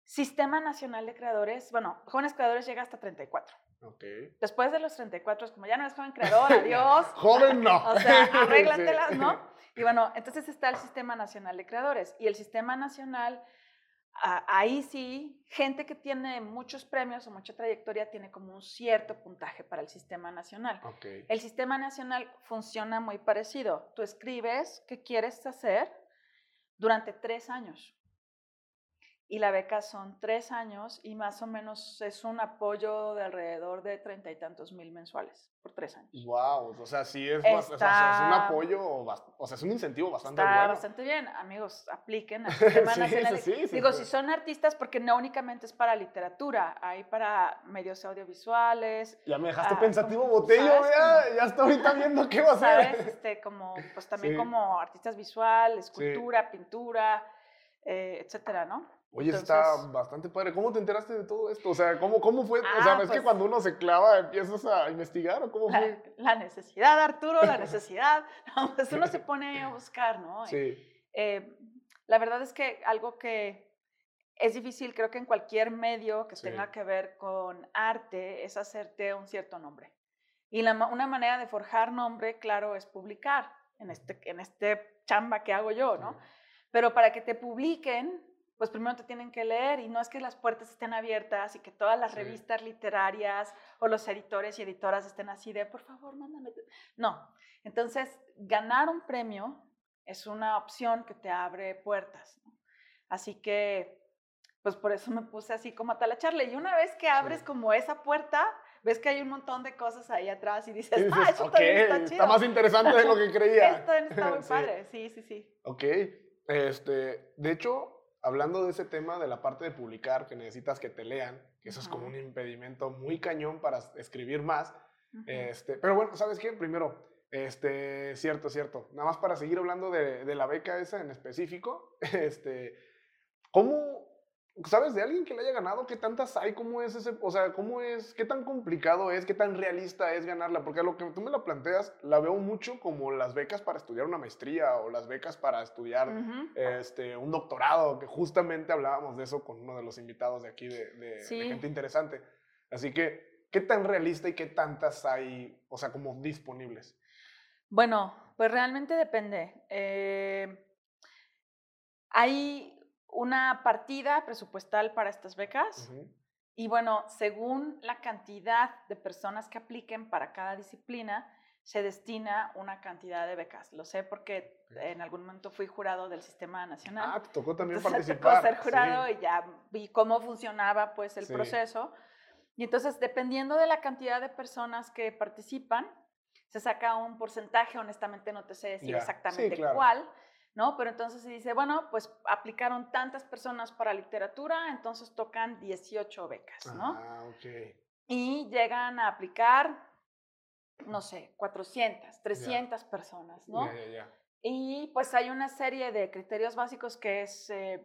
Sistema Nacional de Creadores, bueno, jóvenes creadores llega hasta 34. Ok. Después de los 34 es como ya no eres joven creador, adiós. Joven no. O sea, arréglatelas, ¿no? Y bueno, entonces está el Sistema Nacional de Creadores. Y el Sistema Nacional, ahí sí, gente que tiene muchos premios o mucha trayectoria tiene como un cierto puntaje para el Sistema Nacional. El Sistema Nacional funciona muy parecido. Tú escribes qué quieres hacer durante tres años. Y la beca son tres años y más o menos es un apoyo de alrededor de treinta y tantos mil mensuales por tres años. Wow, o sea, sí es, bas- o sea, es un apoyo, o, sea, es un incentivo bastante Está bueno. bastante bien, amigos, apliquen Sí, nacional. sí, sí, Digo, si son artistas, porque no únicamente es para literatura, hay para medios audiovisuales, Ya me dejaste Ah, pensativo, como, Botello, vea, ya estoy ahorita viendo qué va a. ¿sabes? Este, como, pues también como artistas visual, escultura, pintura, eh, etcétera, ¿no? Oye, está bastante padre. ¿Cómo te enteraste de todo esto? O sea, ¿cómo, cómo fue? o Ah, sea, ¿es que pues- cuando uno se clava empiezas a investigar o cómo La, fue? la necesidad, Arturo, la necesidad. No, pues uno se pone a buscar, ¿no? Sí, Eh, la verdad es que algo que es difícil, creo que en cualquier medio que Sí. tenga que ver con arte, es hacerte un cierto nombre. Y la una manera de forjar nombre, claro, es publicar en este, en este chamba que hago yo, ¿no? Pero para que te publiquen, pues primero te tienen que leer y no es que las puertas estén abiertas y que todas las Sí. revistas literarias o los editores y editoras estén así de, por favor, mándame. tu-". No. Entonces, ganar un premio es una opción que te abre puertas. ¿no? Así que, pues por eso me puse así como a talacharle. Y una vez que abres Sí. como esa puerta, ves que hay un montón de cosas ahí atrás y dices, ah, eso ok, también está chido. está más interesante de lo que creía. Esto está muy Sí. padre, sí, sí, sí. Ok, este, de hecho, hablando de ese tema de la parte de publicar, que necesitas que te lean, que eso es como un impedimento muy cañón para escribir más. Este, pero bueno, ¿sabes qué? Primero, este, cierto, cierto. Nada más para seguir hablando de, de la beca esa en específico, este, ¿cómo, sabes de alguien que le haya ganado? ¿Qué tantas hay? ¿Cómo es ese, o sea, cómo es, qué tan complicado es, qué tan realista es ganarla? Porque a lo que tú me la planteas, la veo mucho como las becas para estudiar una maestría o las becas para estudiar este, un doctorado, que justamente hablábamos de eso con uno de los invitados de aquí, de, de- de Sí. gente interesante. Así que, ¿qué tan realista y qué tantas hay, o sea, como disponibles? Bueno, pues realmente depende. Eh, hay una partida presupuestal para estas becas y bueno, según la cantidad de personas que apliquen para cada disciplina, se destina una cantidad de becas. Lo sé porque en algún momento fui jurado del sistema nacional. Ah, te tocó también Entonces, participar. tocó ser jurado sí. y ya vi cómo funcionaba pues el Sí. proceso. Y entonces, dependiendo de la cantidad de personas que participan, se saca un porcentaje, honestamente no te sé decir Ya. Sí, exactamente claro. cuál, ¿no? Pero entonces se dice, bueno, pues aplicaron tantas personas para literatura, entonces tocan 18 becas, ¿no? Ah, ok. Y llegan a aplicar, no sé, 400, 300 personas, ¿no? Ya, ya, ya. Y pues hay una serie de criterios básicos que es, eh,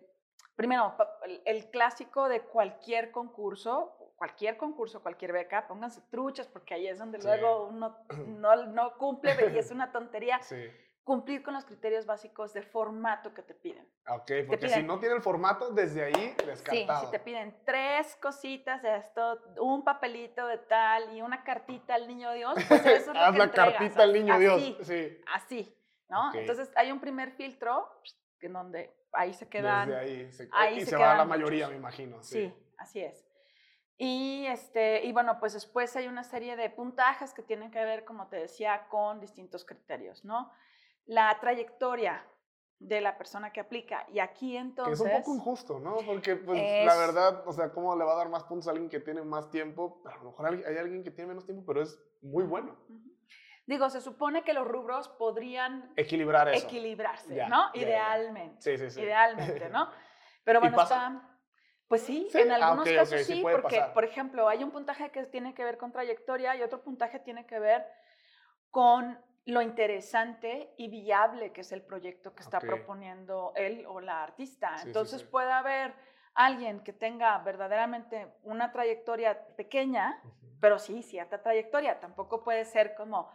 primero, el clásico de cualquier concurso, cualquier concurso, cualquier beca, pónganse truchas porque ahí es donde Sí. luego uno no, no cumple y es una tontería Sí. Cumplir con los criterios básicos de formato que te piden. Ok, porque si piden- no tiene el formato, desde ahí Sí, descartado. si te piden tres cositas de esto, un papelito de tal y una cartita al niño Dios, pues eso es lo Haz que la entregas, cartita al niño Dios. así, Sí. así, ¿no? Ok. Entonces hay un primer filtro en donde ahí se quedan. Desde ahí. Se, ahí y se se, va la mayoría, muchos. me imagino. Sí, así es. Y, este, y bueno, pues después hay una serie de puntajes que tienen que ver, como te decía, con distintos criterios, ¿no? La trayectoria de la persona que aplica. Y aquí Que entonces... es un poco injusto, ¿no? Porque, pues, la Es- verdad, o sea, ¿cómo le va a dar más puntos a alguien que tiene más tiempo? A lo mejor hay alguien que tiene menos tiempo, pero es muy bueno. Digo, se supone que los rubros podrían Equilibrar eso. equilibrarse, Ya, ¿no? ya, ya. Idealmente. Sí, sí, sí. Idealmente, ¿no? Pero ¿Y bueno, está... Pues sí, Sí, en ah, algunos ok, ok, casos sí sí, puede porque, pasar. por ejemplo, hay un puntaje que tiene que ver con trayectoria y otro puntaje tiene que ver con lo interesante y viable que es el proyecto que está proponiendo él o la artista. Sí, Entonces sí. puede haber alguien que tenga verdaderamente una trayectoria pequeña, pero sí, cierta trayectoria. Tampoco puede ser como,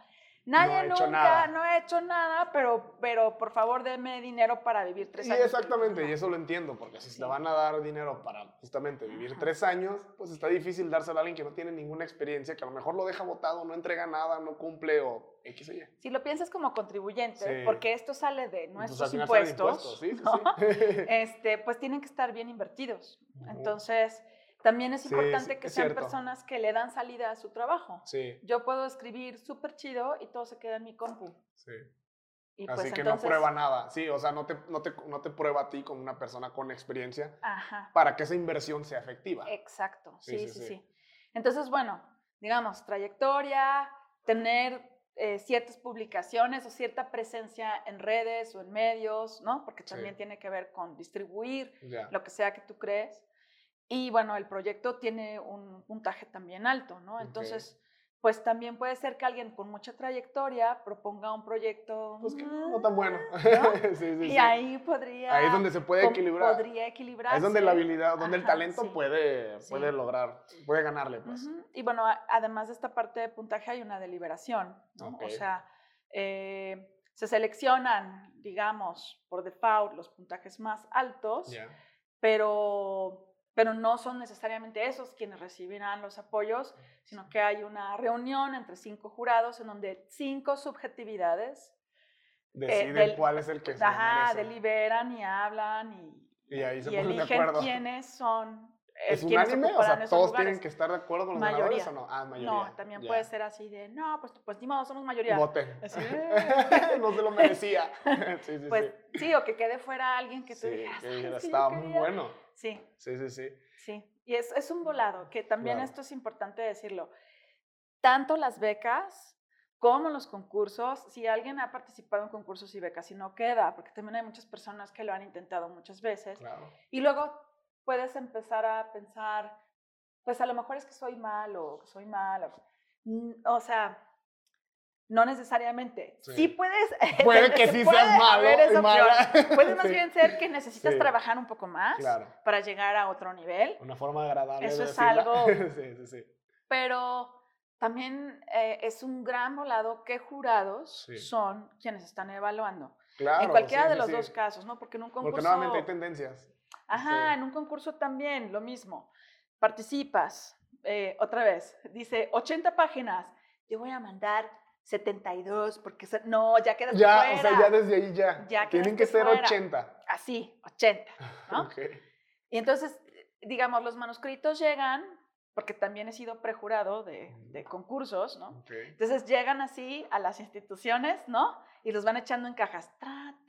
nadie he hecho nunca, nada". no he hecho nada, pero, pero por favor denme dinero para vivir tres Sí, años. exactamente, No. y eso lo entiendo, porque si Sí. te van a dar dinero para justamente vivir Ajá. tres años, pues está difícil dárselo a alguien que no tiene ninguna experiencia, que a lo mejor lo deja botado, no entrega nada, no cumple o X o Y. Si lo piensas como contribuyente, Sí. porque esto sale de nuestros impuestos, ¿no? este, pues tienen que estar bien invertidos. Entonces, también es Sí, importante que es sean cierto. personas que le dan salida a su trabajo. Sí, Yo puedo escribir súper chido y todo se queda en mi compu. sí. Y Así pues que entonces, no prueba nada. Sí, o sea, no te, no, te, no te prueba a ti como una persona con experiencia Ajá. para que esa inversión sea efectiva. Exacto, Sí, sí, sí, sí, sí. sí, Entonces, bueno, digamos, trayectoria, tener eh, ciertas publicaciones o cierta presencia en redes o en medios, ¿no? Porque también tiene que ver con distribuir Ya. lo que sea que tú crees. Y bueno, el proyecto tiene un puntaje también alto, ¿no? Entonces, pues también puede ser que alguien con mucha trayectoria proponga un proyecto Pues que no tan bueno. ¿no? sí, sí, Y sí. ahí podría... Ahí es donde se puede equilibrar. Podría equilibrar. Es donde la habilidad, donde el talento puede, puede lograr, puede ganarle, pues. Y bueno, además de esta parte de puntaje hay una deliberación, ¿no? O sea, eh, se seleccionan, digamos, por default los puntajes más altos, Ya. pero, pero no son necesariamente esos quienes recibirán los apoyos, sino que hay una reunión entre cinco jurados en donde cinco subjetividades Deciden del- cuál es el que se ajá, merece. deliberan y hablan y, Y ahí se y ponen de eligen acuerdo. quiénes son ¿Es unánime? O sea, ¿todos lugares. tienen que estar de acuerdo con los Mayoría. ganadores o no? Ah, mayoría. No, también ya. puede ser así de, no, pues, pues ni modo, somos mayoría. Así, no se lo merecía. sí, sí, Pues sí. sí, o que quede fuera alguien que tú Sí, digas, que "Ay, dijera, es que yo estaba muy quería". bueno. Sí, Sí, sí, sí. sí. Y es, es un volado, que también Claro. esto es importante decirlo. Tanto las becas como los concursos, si alguien ha participado en concursos y becas y no queda, porque también hay muchas personas que lo han intentado muchas veces, Claro. y luego puedes empezar a pensar, pues a lo mejor es que soy malo, que soy malo. O sea, no necesariamente. Sí, Sí. puedes. Puede que sí puede seas malo y mala. Puede más Sí. bien ser que necesitas Sí. trabajar un poco más Claro. para llegar a otro nivel, Una forma agradable Eso de es algo- sí, sí, sí. pero también eh, es un gran volado qué jurados son quienes están evaluando. Claro, en cualquiera de los dos casos, ¿no? Porque en un concurso... Porque nuevamente hay tendencias. Ajá, Sí. en un concurso también, lo mismo. Participas, eh, otra vez, dice 80 páginas, te voy a mandar 72, porque se- no, ya quedas Ya, fuera. o sea, ya desde ahí ya. Ya Tienen que ser fuera. 80. Así, 80, ¿no? Y entonces, digamos, los manuscritos llegan, porque también he sido prejurado de, de concursos, ¿no? ok. Entonces llegan así a las instituciones, ¿no? Y los van echando en cajas.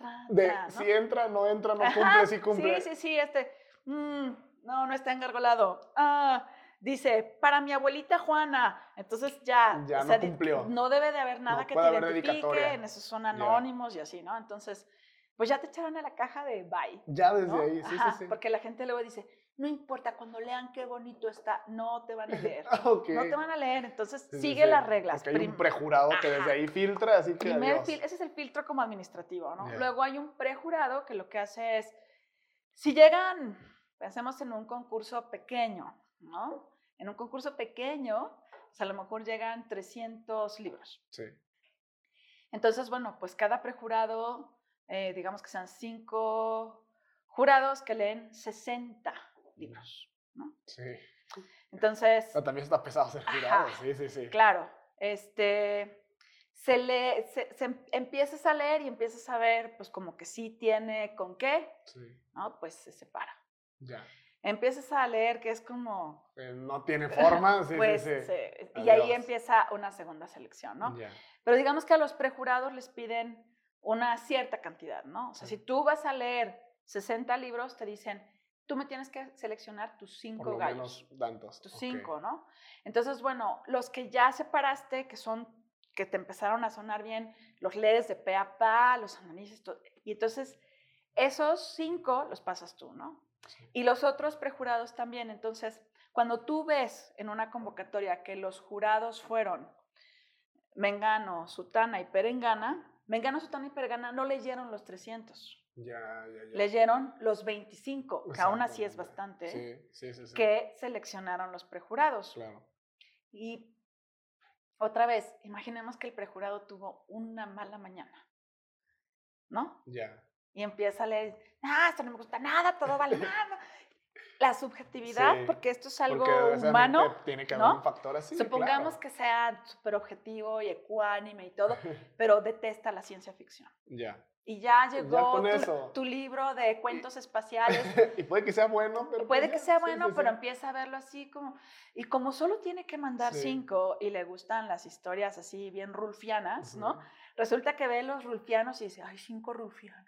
Tra, tra, De si entra, no entra, no Ajá, cumple, sí cumple. Sí, sí, sí, este, mm, no, no está engargolado. Ah, dice, para mi abuelita Juana. Entonces ya, Ya o no sea, cumplió. no debe de haber nada No que te identifique, en esos son anónimos y así, ¿no? Entonces, pues ya te echaron a la caja de bye. Ya desde ¿no? ahí, sí, Ajá, sí, sí. Porque la gente luego dice, no importa, cuando lean qué bonito está, no te van a leer. No te van a leer, entonces Sí, sigue sí. las reglas. Porque hay un prejurado que desde ahí filtra, así que Primer adiós. fil- ese es el filtro como administrativo, ¿no? Luego hay un prejurado que lo que hace es, si llegan, pensemos en un concurso pequeño, ¿no? En un concurso pequeño, pues a lo mejor llegan 300 libros. Sí, Entonces, bueno, pues cada prejurado, eh, digamos que sean cinco jurados que leen 60 libros, ¿no? sí. Entonces, Pero también está pesado ser Ajá. jurado, sí, sí, sí. Claro, este, se, lee, se, se em- empiezas a leer y empiezas a ver, pues como que sí tiene con qué, Sí, ¿no? Pues se separa. ya. Empiezas a leer que es como, Eh, no tiene forma, sí, pues, sí, sí. y ahí empieza una segunda selección, ¿no? Ya. Pero digamos que a los prejurados les piden una cierta cantidad, ¿no? O sea, si tú vas a leer 60 libros, te dicen, tú me tienes que seleccionar tus Por cinco lo gallos. menos tantos. tus cinco, ¿no? Entonces, bueno, los que ya separaste, que son, que te empezaron a sonar bien, los lees de pe a pa, los analizas, todo, y entonces esos cinco los pasas tú, ¿no? Sí. Y los otros prejurados también. Entonces, cuando tú ves en una convocatoria que los jurados fueron Mengano, Sutana y Perengana, Mengano, Sutana y Perengana no leyeron los 300, Ya, ya, ya. leyeron los 25, que aún así es bastante. Sí, sí, sí. que seleccionaron los prejurados. Claro. Y otra vez, imaginemos que el prejurado tuvo una mala mañana, ¿no? Ya. Y empieza a leer, ah, esto no me gusta nada, todo vale nada. La subjetividad, porque esto es algo humano, Tiene que haber ¿no? un factor así. supongamos claro. que sea súper objetivo y ecuánime y todo, pero detesta la ciencia ficción, Ya. Y ya llegó tu, libro de cuentos espaciales. y puede que sea bueno, pero... Puede pues que sea bueno, sí, pero sí. empieza a verlo así como... Y como solo tiene que mandar cinco y le gustan las historias así bien rulfianas, ¿no? Resulta que ve los rulfianos y dice, ay, cinco rulfianos,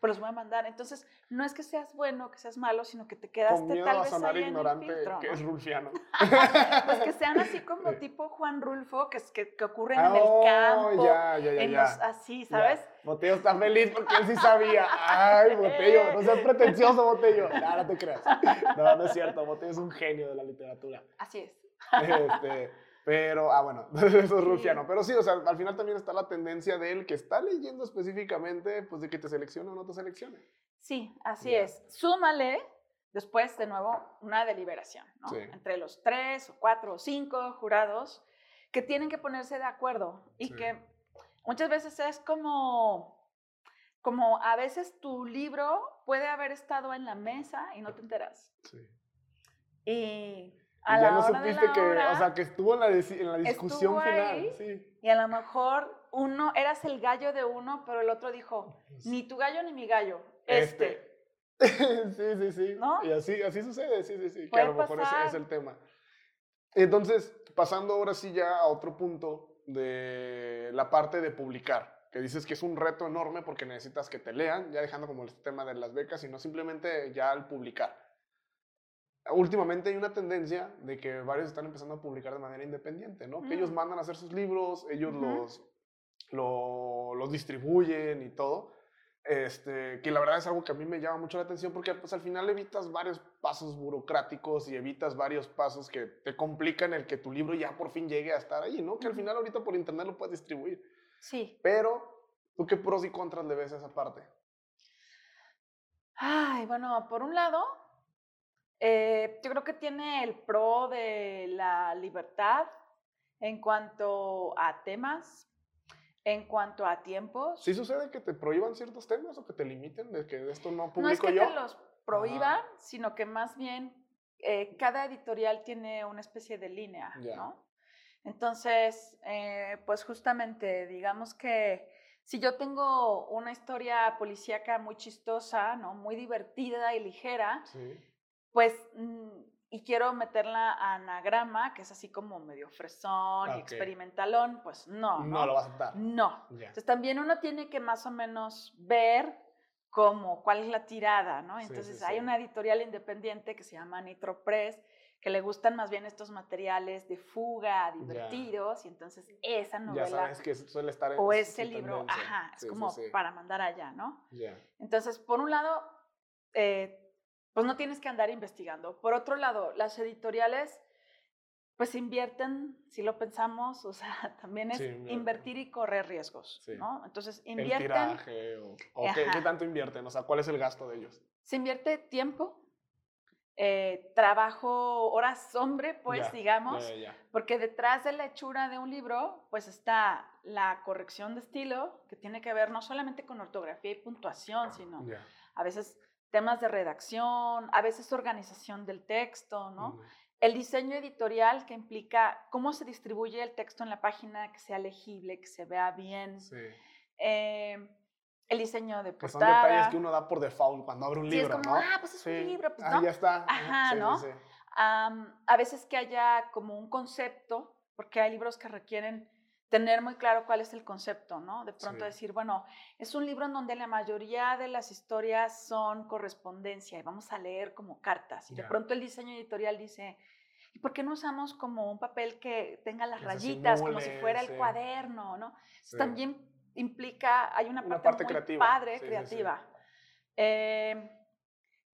pues los voy a mandar. Entonces, no es que seas bueno, que seas malo, sino que te quedaste Con miedo tal a vez sonar ahí en el ignorante, filtro, que ¿no? es rulfiano. Pues que sean así como tipo Juan Rulfo, que, es- que, que ocurren Ah, en el oh, campo, ya, ya, ya, en ya. los así, Ya. ¿sabes? Botello está feliz porque él sí sabía. Ay, Botello, no seas pretencioso, Botello. No, no te creas. No, no es cierto. Botello es un genio de la literatura. Así es. Este, pero, ah, bueno, eso es rufiano. Pero sí, o sea, al final también está la tendencia de él que está leyendo específicamente, pues de que te seleccione o no te seleccione. Sí, así Ya. es. Súmale después de nuevo una deliberación, ¿no? Sí. Entre los tres o cuatro o cinco jurados que tienen que ponerse de acuerdo y Sí. que muchas veces es como, como a veces tu libro puede haber estado en la mesa y no te enteras. Sí. Y Y ya no supiste que, hora, o sea, que estuvo en la, en la discusión final. ahí. Sí. y a lo mejor uno, eras el gallo de uno, pero el otro dijo, ni tu gallo ni mi gallo, este. sí, sí, sí. ¿No? Y así, así sucede, sí, sí, sí. Que a lo mejor ese es el tema. Entonces, pasando ahora sí ya a otro punto de la parte de publicar, que dices que es un reto enorme porque necesitas que te lean, ya dejando como el tema de las becas, sino simplemente ya al publicar. Últimamente hay una tendencia de que varios están empezando a publicar de manera independiente, ¿no? Que ellos Mm. mandan a hacer sus libros, ellos los, lo- los distribuyen y todo. Este, que la verdad es algo que a mí me llama mucho la atención porque pues al final evitas varios pasos burocráticos y evitas varios pasos que te complican el que tu libro ya por fin llegue a estar ahí, ¿no? Que al final ahorita por internet lo puedes distribuir. Sí. Pero, ¿tú qué pros y contras le ves a esa parte? Ay, bueno, por un lado, eh, yo creo que tiene el pro de la libertad en cuanto a temas, en cuanto a tiempos. ¿Sí sucede que te prohíban ciertos temas o que te limiten de que esto no no es publico que yo? te los prohíban, sino que más bien eh, cada editorial tiene una especie de línea. ¿no? Entonces, eh, pues justamente, digamos que si yo tengo una historia policíaca muy chistosa, ¿no? Muy divertida y ligera, Sí. Pues, mm, y quiero meterla a anagrama, que es así como medio fresón y experimentalón, pues no, No, ¿no? lo vas a aceptar. No. Ya. Entonces también uno tiene que más o menos ver cómo, cuál es la tirada, ¿no? Sí, sí, Entonces sí. hay una editorial independiente que se llama Nitro Press, que le gustan más bien estos materiales de fuga, divertidos, y entonces esa Ya novela sabes que suele estar en o ese libro, tendencia. ajá, es como para mandar allá, ¿no? Ya. Entonces, por un lado, eh, pues no tienes que andar investigando. Por otro lado, las editoriales, pues invierten, si lo pensamos, o sea, también es Sí, invertir y correr riesgos, Sí. ¿no? Entonces, El invierten, tiraje o, o qué, qué tanto invierten, o sea, ¿cuál es el gasto de ellos? se invierte tiempo, eh, trabajo, horas hombre, pues, Ya, digamos, Ya, ya, porque detrás de la hechura de un libro, pues está la corrección de estilo, que tiene que ver no solamente con ortografía y puntuación, sino a veces temas de redacción, a veces organización del texto, ¿no? El diseño editorial que implica cómo se distribuye el texto en la página, que sea legible, que se vea bien. Sí. Eh, el diseño de Que son portada. detalles que uno da por default cuando abre un Sí, es libro, como, ¿no? ah, pues es un libro, pues, ah, ¿no? ya está. Ajá, ¿no? A veces que haya como un concepto, porque hay libros que requieren tener muy claro cuál es el concepto, ¿no? De pronto Sí. decir, bueno, es un libro en donde la mayoría de las historias son correspondencia y vamos a leer como cartas. Y de Ya. pronto el diseño editorial dice, ¿y por qué no usamos como un papel que tenga las Que rayitas, como si simule, fuera el sí. cuaderno, ¿no? Sí. También implica, hay una Una parte, parte muy creativa, padre, creativa. Eh,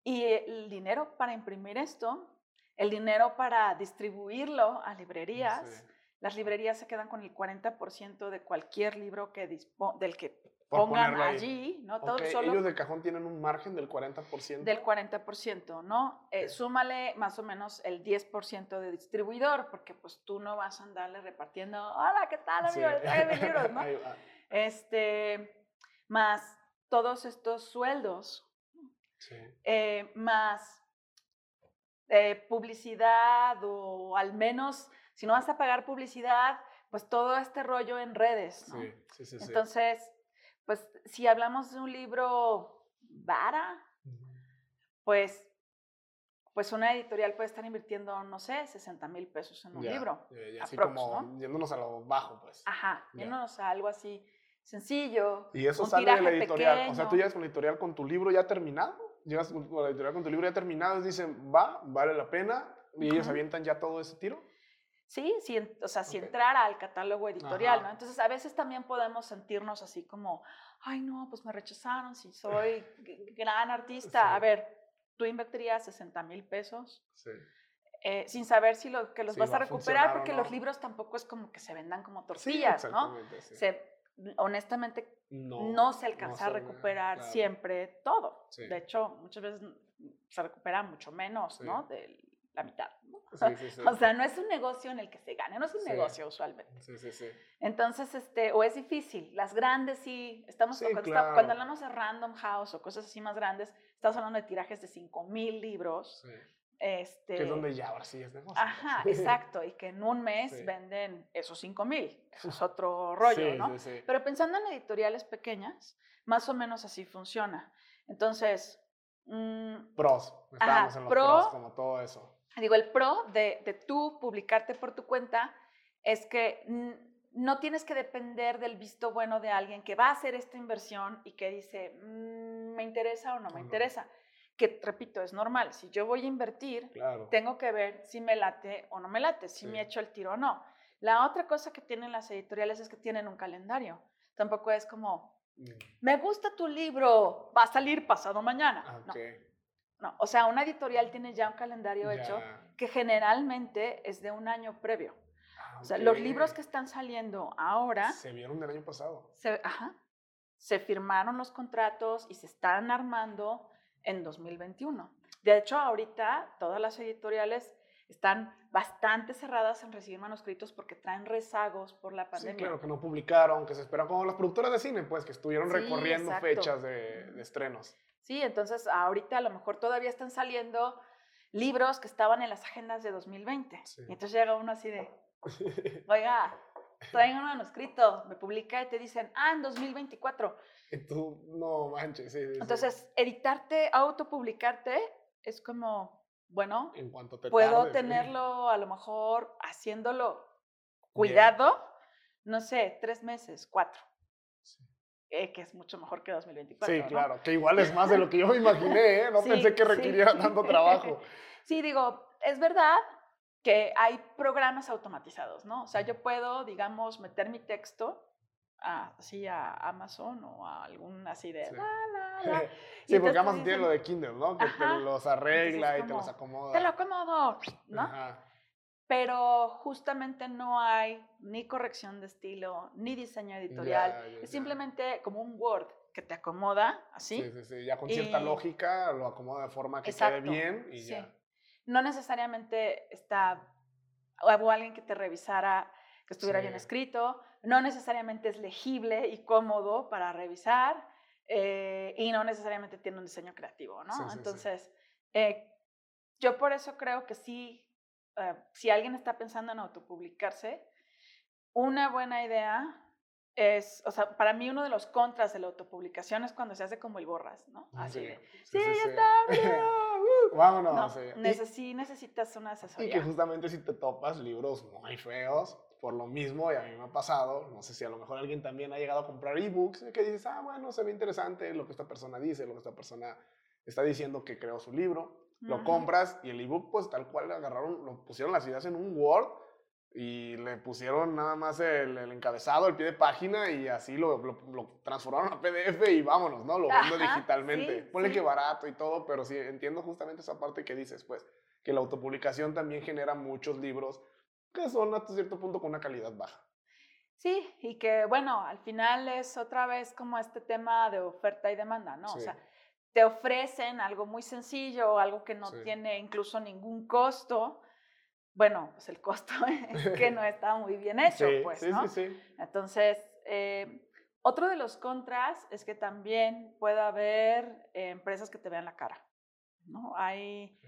y el dinero para imprimir esto, el dinero para distribuirlo a librerías. Las librerías se quedan con el 40% de cualquier libro que del que pongan allí, ¿no? Todo Ok, solo Ellos de cajón tienen un margen del 40%. del 40%, ¿no? Eh, súmale más o menos el 10% de distribuidor, porque pues tú no vas a andarle repartiendo, hola, ¿qué tal, Sí. amigo? Mis libros, ¿no? Este, más todos estos sueldos, Sí. eh, más eh, publicidad o al menos, si no vas a pagar publicidad, pues todo este rollo en redes, ¿no? Sí, sí, sí, sí. Entonces, pues si hablamos de un libro vara, pues, pues una editorial puede estar invirtiendo, no sé, 60 mil pesos en un libro. ya, así aprox, como ¿no? yéndonos a lo bajo, pues. Ajá, yéndonos a algo así sencillo. Y eso un sale de la editorial. O sea, tú llegas con la editorial con tu libro ya terminado. Llegas con la editorial con tu libro ya terminado y dicen, va, vale la pena. Y ellos avientan ya todo ese tiro. Sí, sí, en- o sea, si Ok. entrara al catálogo editorial, Ajá. ¿no? Entonces, a veces también podemos sentirnos así como, ay, no, pues me rechazaron, si soy gran artista. A ver, tú invertirías 60 mil pesos Sí. eh, sin saber si lo, que los Sí, vas va a recuperar, porque no. los libros tampoco es como que se vendan como tortillas, ¿no? Se, honestamente, no, no, se alcanza a se recuperar claro. siempre todo. De hecho, muchas veces mm, se recupera mucho menos. ¿no? De la mitad. ¿no? Sí, sí, sí. O sea, no es un negocio en el que se gane, no es un negocio usualmente. sí, sí, sí. Entonces, este, o es difícil. Las grandes sí, estamos cuando, está- cuando hablamos de Random House o cosas así más grandes, estamos hablando de tirajes de 5000 libros. sí. Este, Que es donde ya ahora sí es negocio. Ajá, exacto. Y que en un mes venden esos 5000. Eso es otro rollo, ¿no? sí, sí. Pero pensando en editoriales pequeñas, más o menos así funciona. Entonces, mm, Pros. Estábamos en los pro. pros, como todo eso. Digo, el pro de, de tú publicarte por tu cuenta es que no tienes que depender del visto bueno de alguien que va a hacer esta inversión y que dice, "Mm, me interesa o no me no. interesa. Que, repito, es normal. Si yo voy a invertir, Claro. tengo que ver si me late o no me late, si me Sí. echo el tiro o no. La otra cosa que tienen las editoriales es que tienen un calendario. Tampoco es como, Mm, me gusta tu libro, va a salir pasado mañana. ah, No, ok. No. O sea, una editorial tiene ya un calendario hecho que generalmente es de un año previo. Ah, O sea, los libros que están saliendo ahora Se vieron del año pasado. se, ajá, se firmaron los contratos y se están armando en 2021. De hecho, ahorita todas las editoriales están bastante cerradas en recibir manuscritos porque traen rezagos por la Sí, pandemia. claro, que no publicaron, que se esperan como las productoras de cine, pues, que estuvieron Sí, recorriendo exacto. fechas de, de estrenos. Sí, entonces ahorita a lo mejor todavía están saliendo libros que estaban en las agendas de 2020. Sí. Y entonces llega uno así de, oiga, traigan un manuscrito, me publica y te dicen, ah, en 2024. y tú, no manches, sí, sí, sí. Entonces, editarte, autopublicarte, es como, bueno, en cuanto te puedo tenerlo a lo mejor haciéndolo cuidado, no sé, tres meses, cuatro. Eh, que es mucho mejor que 2024. Sí, ¿no? claro, que igual es más de lo que yo me imaginé, ¿eh? No Sí, pensé que sí. requiriera tanto trabajo. Sí, digo, es verdad que hay programas automatizados, ¿no? O sea, yo puedo, digamos, meter mi texto así a Amazon o a algún así de Sí. la, la, la, Sí, porque Amazon tiene lo de Kindle, ¿no? Que Ajá. te los arregla y te los como, acomoda. Te lo acomodo, ¿no? Ajá. Pero justamente no hay ni corrección de estilo, ni diseño editorial. Ya, ya, es simplemente como un Word que te acomoda así. Sí, sí, sí. Ya con cierta Y- lógica lo acomoda de forma que Exacto, quede bien y sí. ya. No necesariamente está, o hubo alguien que te revisara, que estuviera bien Sí. escrito, no necesariamente es legible y cómodo para revisar, eh, y no necesariamente tiene un diseño creativo, ¿no? Entonces, eh, yo por eso creo que sí, eh, si alguien está pensando en autopublicarse, una buena idea es, o sea, para mí uno de los contras de la autopublicación es cuando se hace como el borras, ¿no? Así de, sí, ya está, bro, uh". Vámonos. No, sí. Y- neces- sí necesitas una Y que asesoría. justamente si te topas libros muy feos, por lo mismo, y a mí me ha pasado, no sé si a lo mejor alguien también ha llegado a comprar ebooks, que dices, ah, bueno, se ve interesante lo que esta persona dice, lo que esta persona está diciendo que creó su libro, lo compras y el ebook, pues tal cual, agarraron, lo pusieron las ideas en un Word y le pusieron nada más el, el encabezado, el pie de página y así lo, lo- lo transformaron a PDF y vámonos, ¿no? Lo vendo Ajá, digitalmente. sí, Ponle sí. que barato y todo, pero sí entiendo justamente esa parte que dices, pues, que la autopublicación también genera muchos libros que son hasta cierto punto con una calidad baja. Sí, y que bueno, al final es otra vez como este tema de oferta y demanda, ¿no? O Sí. sea, te ofrecen algo muy sencillo, algo que no Sí. tiene incluso ningún costo. Bueno, pues el costo es que no está muy bien hecho, sí, pues, sí, ¿no? sí, sí. Entonces, eh, otro de los contras es que también puede haber eh, empresas que te vean la cara, ¿no? Hay,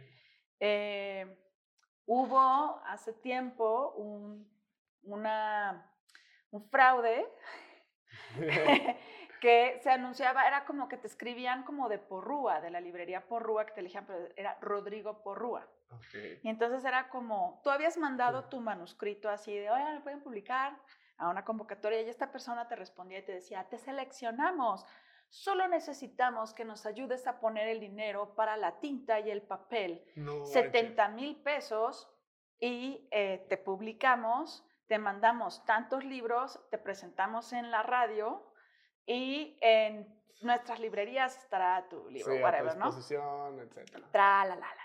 eh, hubo hace tiempo un, una, un fraude que se anunciaba, era como que te escribían como de Porrúa, de la librería Porrúa, que te elegían, pero era Rodrigo Porrúa. Y entonces era como, tú habías mandado tu manuscrito así de, oye, ¿lo pueden publicar? A una convocatoria y esta persona te respondía y te decía, te seleccionamos, solo necesitamos que nos ayudes a poner el dinero para la tinta y el papel. No 70 mil pesos y eh, te publicamos, te mandamos tantos libros, te presentamos en la radio y en nuestras librerías estará tu libro, Sí, a tu whatever, ¿no? etcétera. Tra, la, la, la.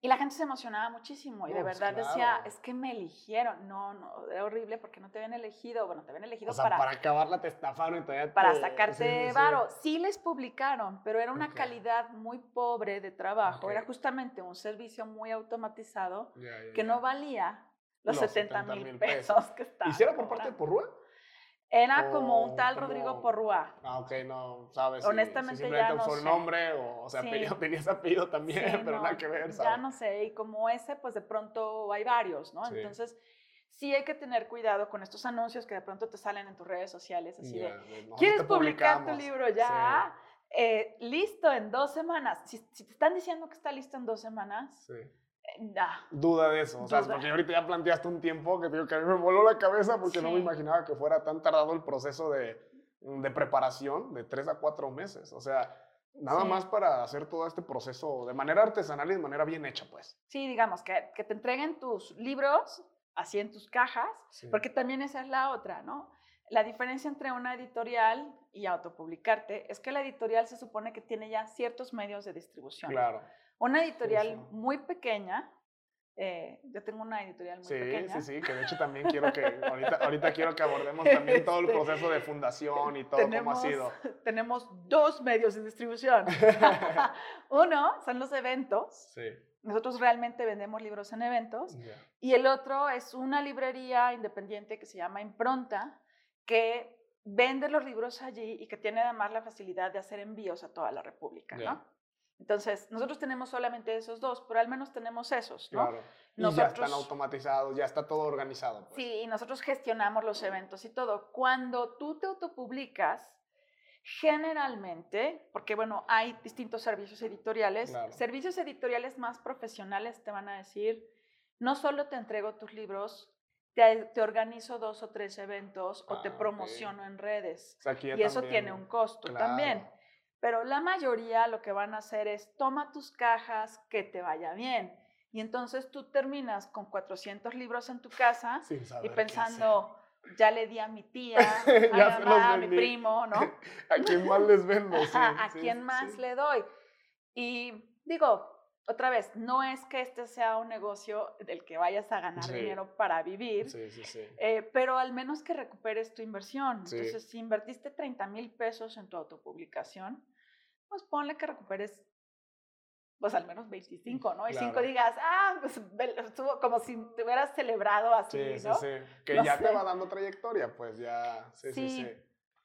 Y la gente se emocionaba muchísimo y de No, pues verdad decía, claro. es que me eligieron. No, no, era horrible porque no te habían elegido. Bueno, te habían elegido O sea, para, para, para, acabarla te estafaron y todavía sacarte sí, sí. varo. Sí les publicaron, pero era una Ok. calidad muy pobre de trabajo. Era Ok. justamente un servicio muy automatizado Ya, ya, que ya. no valía los, Los 70 70,000 mil pesos. pesos que estaban. ¿Y si era por parte de. Porrúa? Era como un tal Rodrigo Porrúa. Ah, ok, no, sabes. Honestamente, si simplemente ya no el sé. nombre o, o sea, Sí. apellido, tenías apellido también, Sí, pero no, nada que ver, Ya ¿sabes? no sé, y como ese, pues de pronto hay varios, ¿no? Sí. Entonces, sí hay que tener cuidado con estos anuncios que de pronto te salen en tus redes sociales, así Ya, de, ¿quieres publicar tu libro ya? Eh, listo en dos semanas. Si, si te están diciendo que está listo en dos semanas, Sí. Nah, Duda de eso, o sea, porque ahorita ya planteaste un tiempo que digo que a mí me voló la cabeza porque no me imaginaba que fuera tan tardado el proceso de, de preparación de tres a cuatro meses. O sea, nada Sí. más para hacer todo este proceso de manera artesanal y de manera bien hecha, pues. sí, digamos, que, que te entreguen tus libros así en tus cajas, Sí. porque también esa es la otra, ¿no? La diferencia entre una editorial y autopublicarte es que la editorial se supone que tiene ya ciertos medios de distribución. Claro. Una editorial sí. muy pequeña, eh, yo tengo una editorial muy Sí, pequeña. sí, sí, que de hecho también quiero que, ahorita, ahorita quiero que abordemos también todo el Este, proceso de fundación y todo cómo ha Tenemos, sido. tenemos dos medios de distribución. Uno son los eventos. Sí. Nosotros realmente vendemos libros en eventos. ya. Y el otro es una librería independiente que se llama Impronta, que vende los libros allí y que tiene además la facilidad de hacer envíos a toda la República, Ya. ¿no? Entonces, nosotros tenemos solamente esos dos, pero al menos tenemos esos, ¿no? Claro. Y ya están Nosotros- automatizados, ya está todo organizado. pues. Sí, y nosotros gestionamos los eventos y todo. Cuando tú te autopublicas, generalmente, porque bueno, hay distintos servicios editoriales, Claro. servicios editoriales más profesionales te van a decir, no solo te entrego tus libros, te, te organizo dos o tres eventos o te Ah, promociono en redes. O sea, Y eso también- tiene un costo también. Pero la mayoría lo que van a hacer es toma tus cajas, que te vaya bien. Y entonces tú terminas con 400 libros en tu casa y pensando, ya le di a mi tía, a Ya mamá, a mi primo, ¿no? ¿A quién más les vendo? Sí, ¿A sí, quién más sí. le doy? Y digo, otra vez, no es que este sea un negocio del que vayas a ganar Sí. dinero para vivir, Sí, sí, sí. eh, pero al menos que recuperes tu inversión. Entonces, si invertiste 30 mil pesos en tu autopublicación, pues ponle que recuperes pues al menos 25, ¿no? Y Claro. 5 digas, ah, pues estuvo como si te hubieras celebrado así, Sí, sí, ¿no? sí. Que No ya te sé. va dando trayectoria, pues ya. Sí, Sí. sí.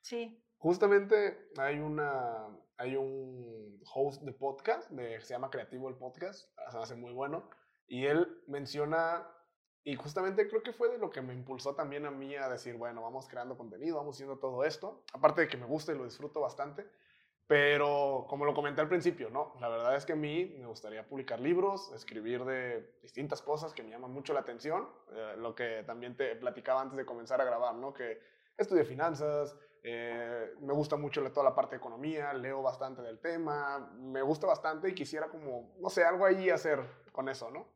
Sí. Justamente hay una hay un host de podcast de, se llama Creativo el Podcast, se hace muy bueno, y él menciona, y justamente creo que fue de lo que me impulsó también a mí a decir, bueno, vamos creando contenido, vamos haciendo todo esto, aparte de que me gusta y lo disfruto bastante, pero como lo comenté al principio, ¿no? La verdad es que a mí me gustaría publicar libros, escribir de distintas cosas que me llaman mucho la atención, eh, lo que también te platicaba antes de comenzar a grabar, ¿no? Que estudié finanzas, eh, me gusta mucho toda la parte de economía, leo bastante del tema, me gusta bastante y quisiera como, no sé, algo ahí hacer con eso, ¿no?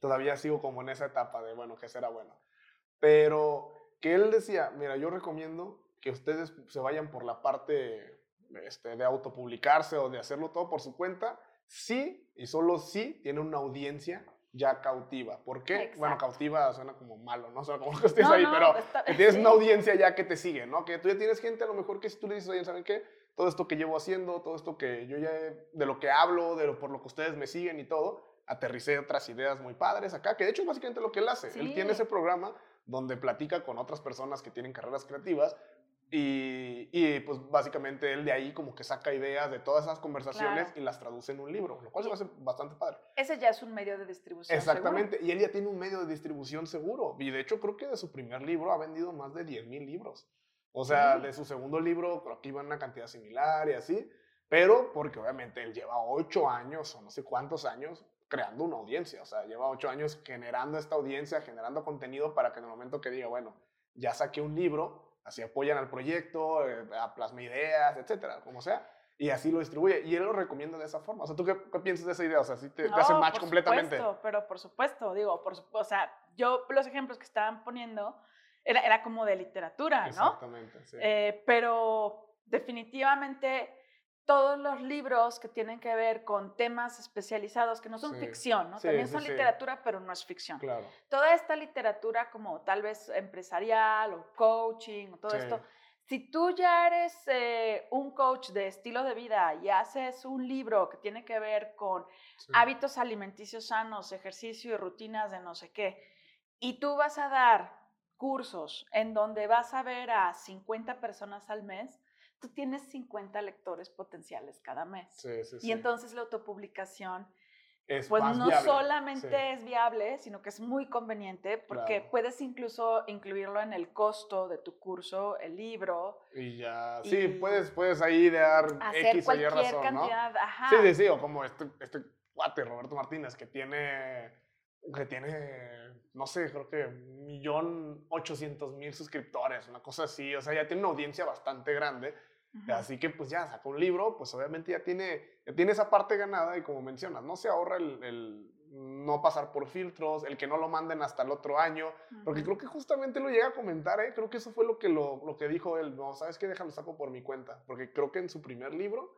Todavía sigo como en esa etapa de, bueno, que será bueno. Pero que él decía, mira, yo recomiendo que ustedes se vayan por la parte este, de autopublicarse o de hacerlo todo por su cuenta, sí y solo sí tiene una audiencia ya cautiva. ¿Por qué? Bueno, Exacto. cautiva suena como malo, ¿no? Suena como que estés No, ahí, no, pero está- que tienes una audiencia ya que te sigue, ¿no? Que tú ya tienes gente a lo mejor que si tú le dices, oye, ¿saben qué? Todo esto que llevo haciendo, todo esto que yo ya, he- de lo que hablo, de lo, por lo que ustedes me siguen y todo, aterricé otras ideas muy padres acá, que de hecho es básicamente lo que él hace. Él tiene ese programa donde platica con otras personas que tienen carreras creativas y, y, pues básicamente él de ahí como que saca ideas de todas esas conversaciones Claro. y las traduce en un libro, lo cual se me hace bastante padre. Ese ya es un medio de distribución. seguro. Exactamente, y él ya tiene un medio de distribución seguro. Y de hecho creo que de su primer libro ha vendido más de 10 mil libros. O sea, Sí. de su segundo libro creo que iba en una cantidad similar y así, pero porque obviamente él lleva ocho años o no sé cuántos años creando una audiencia, o sea, lleva ocho años generando esta audiencia, generando contenido para que en el momento que diga, bueno, ya saqué un libro, así apoyan al proyecto, eh, plasma ideas, etcétera, como sea, y así lo distribuye. Y él lo recomienda de esa forma. O sea, ¿tú qué, qué piensas de esa idea? O sea, ¿sí te, te hace No, match por completamente? Supuesto, pero por supuesto, digo, por, o sea, yo los ejemplos que estaban poniendo era, era como de literatura, ¿no? Exactamente, sí. Eh, pero definitivamente todos los libros que tienen que ver con temas especializados, que no son Sí. ficción, ¿no? Sí, También son sí. literatura, pero no es ficción. claro. Toda esta literatura como tal vez empresarial o coaching, o todo esto, si tú ya eres eh, un coach de estilo de vida y haces un libro que tiene que ver con hábitos alimenticios sanos, ejercicio y rutinas de no sé qué, y tú vas a dar cursos en donde vas a ver a 50 personas al mes, tú tienes 50 lectores potenciales cada mes. Sí, sí, Y sí. entonces la autopublicación, es pues no viable, solamente es viable, sino que es muy conveniente porque Claro. puedes incluso incluirlo en el costo de tu curso, el libro, Y ya, sí, puedes, puedes ahí idear hacer X o Y cualquier razón, ¿no? cantidad. Ajá. Sí, sí, sí, o como este, este cuate, Roberto Martínez, que tiene, que tiene, no sé, creo que un millón ochocientos mil suscriptores, una cosa así, o sea, ya tiene una audiencia bastante grande, así que pues ya sacó un libro, pues obviamente ya tiene, ya tiene esa parte ganada y como mencionas, no se ahorra el, el no pasar por filtros, el que no lo manden hasta el otro año, porque creo que justamente lo llega a comentar, ¿eh? Creo que eso fue lo que, lo, lo que dijo él. No, ¿sabes qué? Déjalo saco por mi cuenta. Porque creo que en su primer libro,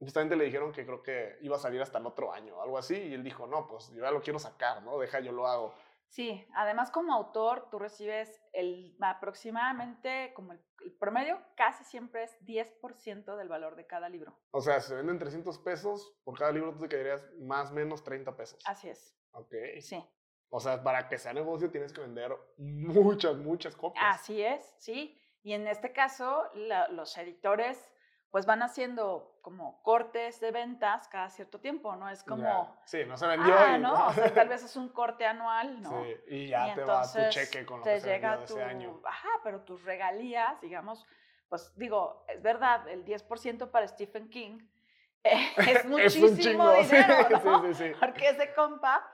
justamente le dijeron que creo que iba a salir hasta el otro año, algo así. Y él dijo, no, pues yo ya lo quiero sacar, ¿no? Deja, yo lo hago. Sí, además como autor tú recibes el aproximadamente como el, el promedio casi siempre es 10% del valor de cada libro. O sea, si se venden 300 pesos, por cada libro tú te quedarías más o menos 30 pesos. Así es. Ok. Sí. O sea, para que sea negocio tienes que vender muchas, muchas copias. Así es, sí. Y en este caso la- los editores pues van haciendo como cortes de ventas cada cierto tiempo, ¿no? Es como Ya. Sí, no se vendió. Ah, y- ¿no? O sea, tal vez es un corte anual, ¿no? Sí, y ya Y te va tu cheque con lo te que se llega vendió tu, ese año. ajá, pero tus regalías, digamos, pues digo, es verdad, el 10% para Stephen King eh, es muchísimo sí, dinero, ¿no? sí, sí, sí. Porque ese compa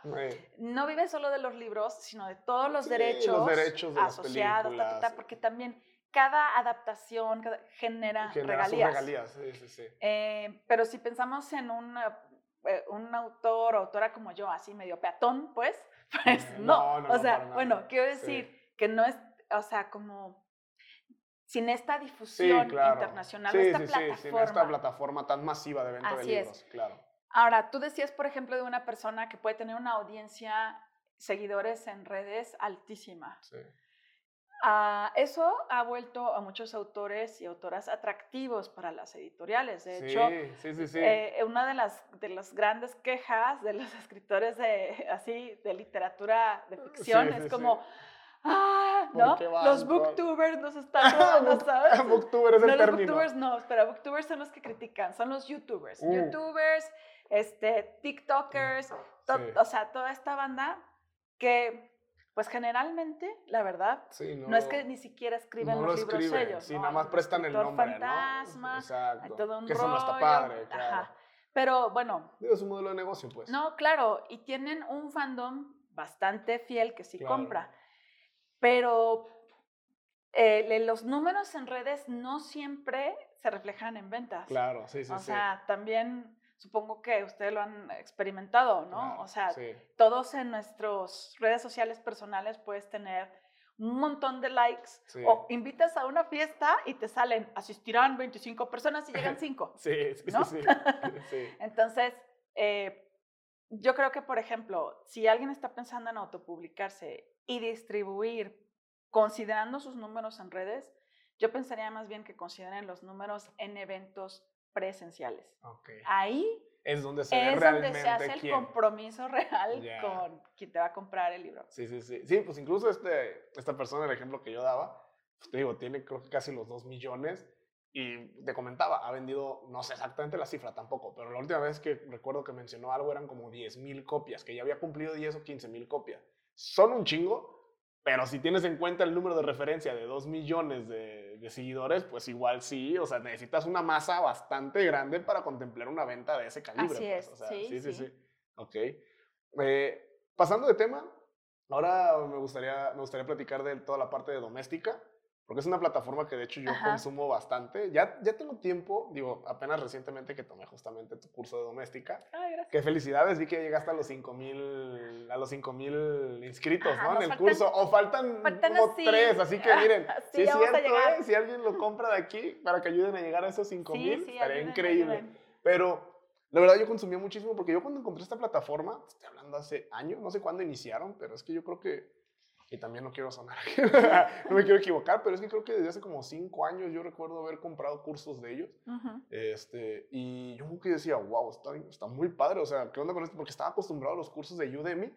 no vive solo de los libros, sino de todos los derechos, los derechos de asociados, ta, ta, ta, porque también cada adaptación cada- genera, regalías. regalías, sí, sí, sí. Eh, pero si pensamos en un, eh, un autor o autora como yo, así medio peatón, pues, pues Eh, no. no, no, o sea, bueno, quiero decir que no es, o sea, como sin esta difusión claro. internacional, esta sí, sí, plataforma. sin esta plataforma tan masiva de venta Así de es. libros, claro. Ahora, tú decías, por ejemplo, de una persona que puede tener una audiencia, seguidores en redes altísima. Sí. Ah, eso ha vuelto a muchos autores y autoras atractivos para las editoriales. De sí, hecho, sí, sí, sí. eh, una de las, de las grandes quejas de los escritores de, así, de literatura de ficción es como, ah, ¿Por ¿no? Los booktubers nos están robando, ¿sabes? Booktuber es el no, los término. booktubers no, espera, booktubers son los que critican, son los youtubers. Uh. Youtubers, este, tiktokers, to- o sea, toda esta banda que, pues generalmente, la verdad, Sí, no, no, es que ni siquiera escriben no los lo libros escriben, ellos. sí, ¿no? nada más prestan el nombre, fantasma, ¿no? Exacto. hay todo un que eso no está rollo, padre, claro. ajá. Pero bueno, Digo, es un modelo de negocio, pues. no, claro, y tienen un fandom bastante fiel que sí Claro. compra. Pero eh, los números en redes no siempre se reflejan en ventas. Claro, sí, sí, o sí. sea, también supongo que ustedes lo han experimentado, ¿no? Claro, o sea, sí. todos en nuestras redes sociales personales puedes tener un montón de likes Sí. o invitas a una fiesta y te salen, asistirán 25 personas y llegan 5. Sí, sí, ¿no? sí, sí. sí. Entonces, eh, yo creo que, por ejemplo, si alguien está pensando en autopublicarse y distribuir considerando sus números en redes, yo pensaría más bien que consideren los números en eventos presenciales. Ahí Es donde se ve es realmente donde se hace el quién. compromiso real con quien te va a comprar el libro. Sí, sí, sí. Sí, pues incluso este, esta persona, el ejemplo que yo daba, pues te digo, tiene creo que casi los 2 millones y te comentaba, ha vendido, no sé exactamente la cifra tampoco, pero la última vez que recuerdo que mencionó algo eran como 10 mil copias, que ya había cumplido 10 o 15 mil copias. Son un chingo, Pero si tienes en cuenta el número de referencia de 2 millones de, de seguidores, pues igual sí, o sea, necesitas una masa bastante grande para contemplar una venta de ese calibre. Así pues, es, o sea, sí, sí, sí, sí. sí. Ok. Eh, pasando de tema, ahora me gustaría, me gustaría platicar de toda la parte de doméstica, porque es una plataforma que de hecho yo Ajá. consumo bastante. Ya, ya tengo tiempo, digo, apenas recientemente que tomé justamente tu curso de doméstica. Ay, gracias. Qué felicidades, vi que llegaste a los 5000 a los 5000 inscritos, Ajá, ¿no? En el faltan- curso o faltan, faltan como así. tres, así que miren, Sí, es cierto. ¿eh? si alguien lo compra de aquí para que ayuden a llegar a esos 5000, sí, estaría ayuden, increíble. ayuden. Pero la verdad yo consumía muchísimo porque yo cuando encontré esta plataforma, estoy hablando hace años, no sé cuándo iniciaron, pero es que yo creo que, y también no quiero sonar, no me quiero equivocar, pero es que creo que desde hace como cinco años yo recuerdo haber comprado cursos de ellos. Ujú. Este, y yo como que decía, wow, está, está muy padre, o sea, ¿qué onda con esto? Porque estaba acostumbrado a los cursos de Udemy,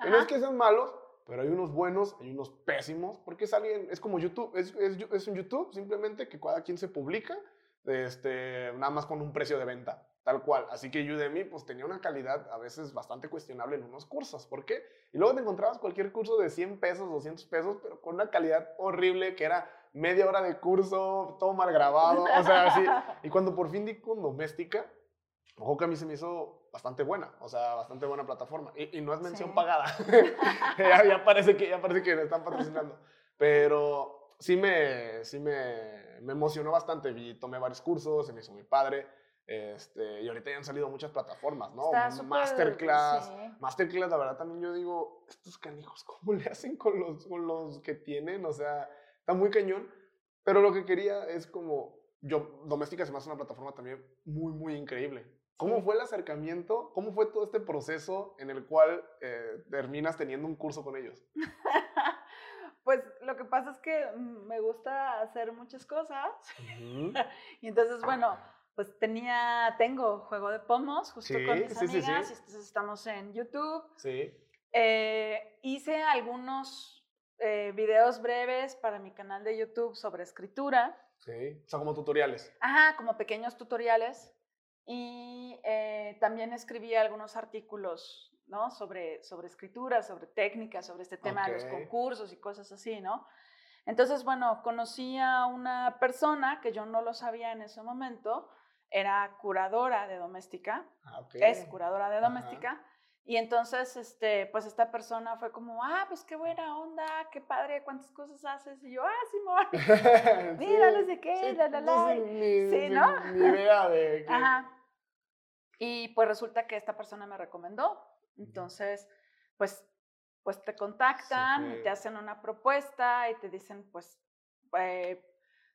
que no es que sean malos, pero hay unos buenos, hay unos pésimos, porque es alguien, es como YouTube, es, es, es un YouTube simplemente que cada quien se publica, este, nada más con un precio de venta, tal cual. Así que Udemy pues tenía una calidad a veces bastante cuestionable en unos cursos, ¿por qué? Y luego te encontrabas cualquier curso de 100 pesos, 200 pesos, pero con una calidad horrible que era media hora de curso, todo mal grabado, o sea, así. Y cuando por fin di con doméstica, ojo que a mí se me hizo bastante buena, o sea, bastante buena plataforma. Y, y no es mención Sí. pagada. ya, ya parece que, ya parece que me están patrocinando. Pero sí me, sí me, me emocionó bastante. Vi, tomé varios cursos, se me hizo muy padre. Este, y ahorita ya han salido muchas plataformas, ¿no? Súper- Masterclass. sí. Masterclass, la verdad, también yo digo, estos canijos, ¿cómo le hacen con los, con los que tienen? O sea, está muy cañón. Pero lo que quería es como, yo, Doméstica se me hace una plataforma también muy, muy increíble. ¿Cómo fue el acercamiento? ¿Cómo fue todo este proceso en el cual eh, terminas teniendo un curso con ellos? Pues lo que pasa es que mm, me gusta hacer muchas cosas. Ujú. Y entonces, bueno, pues tenía, tengo juego de pomos justo con Sí, mis sí, sí, sí. amigas. y entonces estamos en YouTube. Sí. Eh, hice algunos eh, videos breves para mi canal de YouTube sobre escritura. Sí. O sea, como tutoriales. Ajá, como pequeños tutoriales. Y eh, también escribí algunos artículos, ¿no? Sobre, sobre escritura, sobre técnicas, sobre este tema de los concursos y cosas así, ¿no? Entonces, bueno, conocí a una persona que yo no lo sabía en ese momento, era curadora de doméstica, Ah, ok. es curadora de Ajá. doméstica. Y entonces, este, pues esta persona fue como, ah, pues qué buena onda, qué padre, cuántas cosas haces. Y yo, ah, Simón. Mira, no sé qué, la, la, la. sin ni, Sí, ¿no? ni idea de que... Ajá. Y pues resulta que esta persona me recomendó. Entonces, pues, pues te contactan y Súper. te hacen una propuesta y te dicen, pues, eh,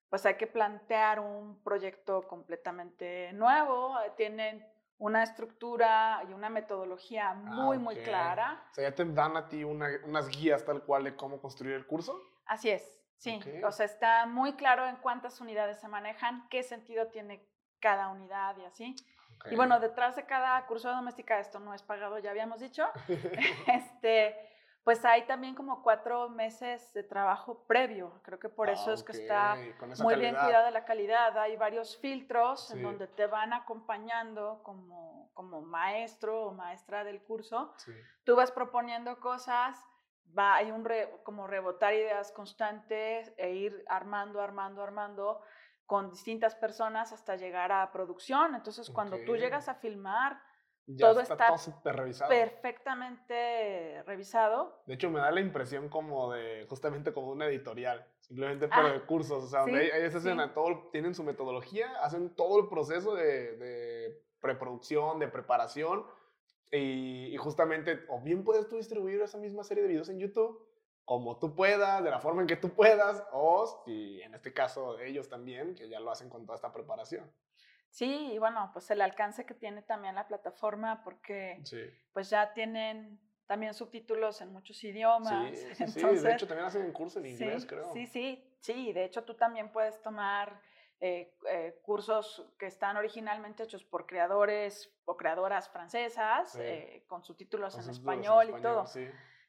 pues hay que plantear un proyecto completamente nuevo. eh, Tienen una estructura y una metodología muy, muy Ah, ok. clara. O sea, ya te dan a ti una- unas guías tal cual de cómo construir el curso. Así es, sí. Ok. O sea, está muy claro en cuántas unidades se manejan, qué sentido tiene cada unidad y así. Y bueno, detrás de cada curso de doméstica, esto no es pagado, ya habíamos dicho, este, pues hay también como cuatro meses de trabajo previo. Creo que por eso Ah, es que está muy bien calidad. cuidada la calidad. Hay varios filtros Sí. en donde te van acompañando como, como maestro o maestra del curso. Sí. Tú vas proponiendo cosas, va, hay un re- como rebotar ideas constantes e ir armando, armando, armando con distintas personas hasta llegar a producción. Entonces, cuando tú llegas a filmar, Ya Todo está, está todo revisado. perfectamente revisado. De hecho, me da la impresión como de, justamente como una editorial, simplemente pero Ah, de cursos, o sea, donde sí, ellos ellos hacen sí. todo, tienen su metodología, hacen todo el proceso de, de preproducción, de preparación, y, y justamente, o bien puedes tú distribuir esa misma serie de videos en YouTube, como tú puedas, de la forma en que tú puedas, o si en este caso ellos también, que ya lo hacen con toda esta preparación. Sí, y bueno, pues el alcance que tiene también la plataforma, porque Sí, pues ya tienen también subtítulos en muchos sí, idiomas. sí, sí, Entonces, de hecho también hacen un curso en sí, inglés, creo. Sí, sí, sí. De hecho, tú también puedes tomar eh, eh, cursos que están originalmente hechos por creadores o creadoras francesas, Sí. eh, con subtítulos Con en subtítulos español y todo.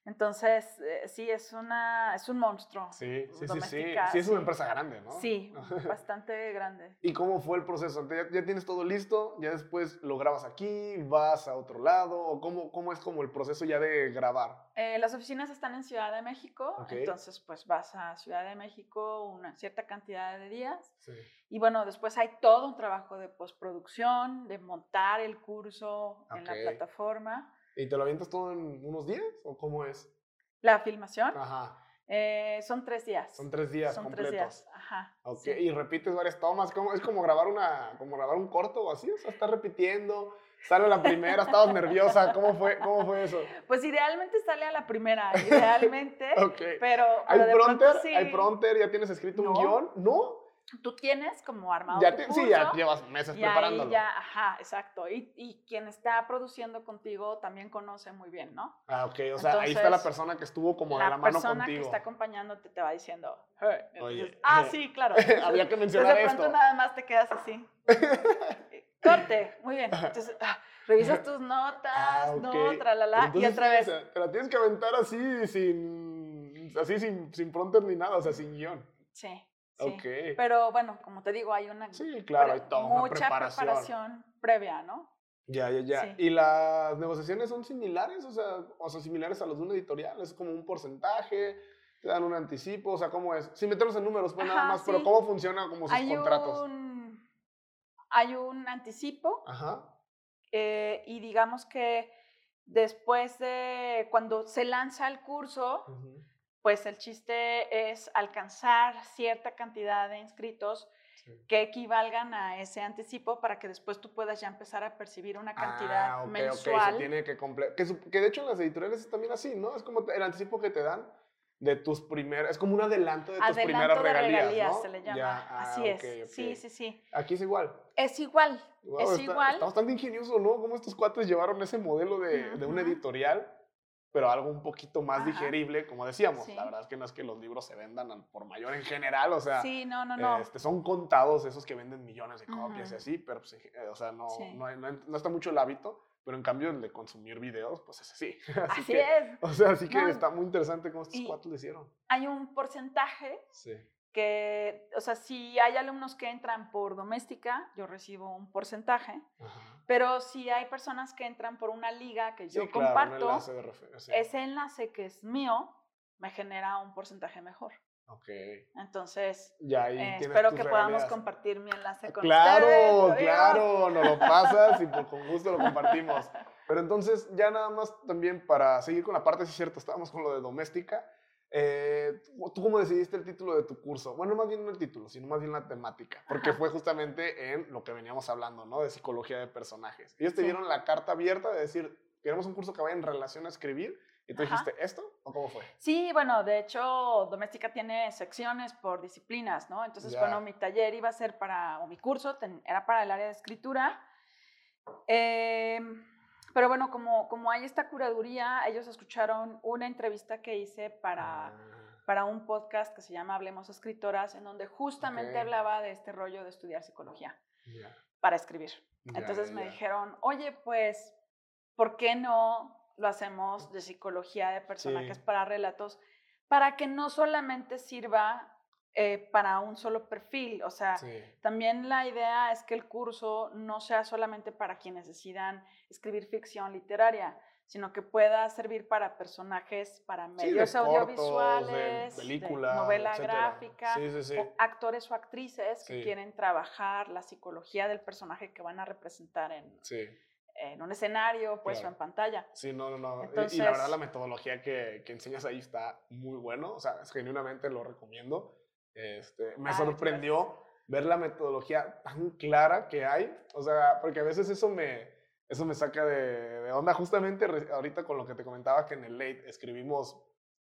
Entonces, eh, sí, es, una, es un monstruo. Sí, sí, sí, sí. es una empresa grande, ¿no? Sí, bastante grande. ¿Y cómo fue el proceso? ¿Ya, ya tienes todo listo? ¿Ya después lo grabas aquí? ¿Vas a otro lado? ¿O cómo, cómo es como el proceso ya de grabar? Eh, las oficinas están en Ciudad de México, entonces pues vas a Ciudad de México una cierta cantidad de días Sí. y bueno, después hay todo un trabajo de postproducción, de montar el curso en la plataforma. ¿Y te lo avientas todo en unos días? ¿O cómo es? La filmación Ajá. eh, son tres días. Son tres días Son completos. tres días, ajá. Ok, sí. y repites varias tomas, ¿cómo? es como grabar una, como grabar un corto o así, o sea, estás repitiendo, sale la primera, estabas nerviosa, ¿cómo fue, cómo fue eso? Pues idealmente sale a la primera, idealmente, Ok. pero, ¿Hay pronto pronter? sí. ¿Hay pronter? ¿Ya tienes escrito un guion? ¿No? Tú tienes como armado Ya tu te- sí, ya curso, llevas meses Y ahí preparándolo. ya, ajá, exacto. Y, y quien está produciendo contigo también conoce muy bien, ¿no? Ah, ok, o sea, ahí está la Entonces, persona que estuvo como de la la mano persona contigo. que está acompañándote te va diciendo, "Hey", entonces, Oye, ah, sí, claro. Había que Entonces, mencionar de pronto esto. nada más te quedas así. Corte, muy bien. Entonces, ah, revisas tus notas, Ah, ok. no, tralala, y Entonces, otra vez. o sea, te la tienes que aventar así, sin, así sin, sin pronter ni nada, o sea, sin guion. Sí, sí. Ok. Pero bueno, como te digo, hay una Sí, claro, hay toda una mucha preparación. preparación previa, ¿no? Ya, ya, ya. Sí. ¿Y las negociaciones son similares? O sea, o sea, similares a los de una editorial. ¿Es como un porcentaje? ¿Te dan un anticipo? O sea, ¿cómo es? Sin meternos en números, pues nada más, pero. ¿cómo funciona como sus Hay contratos? un, hay un anticipo Ajá. eh, y digamos que después de cuando se lanza el curso. Pues el chiste es alcanzar cierta cantidad de inscritos Sí. que equivalgan a ese anticipo para que después tú puedas ya empezar a percibir una cantidad Ah, ok, ok, mensual. se tiene que que, que de hecho en las editoriales es también así, ¿no? Es como el anticipo que te dan de tus primeras, es como un adelanto de tus primeras Adelanto de regalías, regalías ¿no? se le llama. Ya, ah, Así es. Sí, sí, sí. Aquí es igual. Es igual. Wow, Es está, igual. está bastante ingenioso, ¿no? Cómo estos cuates llevaron ese modelo de, de una editorial, pero algo un poquito más Ajá. digerible, como decíamos. Sí. La verdad es que no es que los libros se vendan por mayor en general, o sea, Sí, no, no, no. este, son contados esos que venden millones de copias y así, pero pues, o sea, no, Sí. no, no está mucho el hábito, pero en cambio el de consumir videos, pues es así. así Así que, es. O sea, así que está muy interesante cómo estos cuates lo hicieron. Hay un porcentaje Sí. Que, o sea, si hay alumnos que entran por doméstica, yo recibo un porcentaje, Ajá. pero si hay personas que entran por una liga que yo Sí, claro, comparto, enlace de sí. ese enlace que es mío me genera un porcentaje mejor. Ok. Entonces, Ya ahí eh, espero que podamos regalías. compartir mi enlace con Claro, ustedes. amigos. claro, nos lo pasas y pues, con gusto lo compartimos. Pero entonces, ya nada más también para seguir con la parte, sí es cierto, estábamos con lo de doméstica. Eh, ¿Tú cómo decidiste el título de tu curso? Bueno, más bien no el título, sino más bien la temática, porque Ajá. fue justamente en lo que veníamos hablando, ¿no? De psicología de personajes. Ellos te Sí. dieron la carta abierta de decir, queremos un curso que vaya en relación a escribir, y tú Ajá. dijiste, ¿esto? ¿O cómo fue? Sí, bueno, de hecho, Doméstica tiene secciones por disciplinas, ¿no? Entonces, Ya. bueno, mi taller iba a ser para, o mi curso ten- era para el área de escritura. Em, pero bueno, como, como hay esta curaduría, ellos escucharon una entrevista que hice para, Ah, para un podcast que se llama Hablemos Escritoras, en donde justamente hablaba de este rollo de estudiar psicología para escribir. Entonces me dijeron, oye, pues, ¿por qué no lo hacemos de psicología de personajes Sí. para relatos? Para que no solamente sirva eh, para un solo perfil. O sea, Sí. también la idea es que el curso no sea solamente para quienes decidan escribir ficción literaria, sino que pueda servir para personajes, para Sí, de medios cortos, de audiovisuales, de películas, novela etcétera. gráfica, Sí, sí, sí. o actores o actrices que quieren trabajar la psicología del personaje que van a representar en, un escenario, pues, Claro. o en pantalla. Sí, no, no, no. Y- y, la verdad la metodología que, que enseñas ahí está muy bueno. O sea, genuinamente lo recomiendo. Este, me muchas sorprendió ver la metodología tan clara que hay. O sea, porque a veces eso me, eso me saca de, de onda. Justamente ahorita con lo que te comentaba que en el late escribimos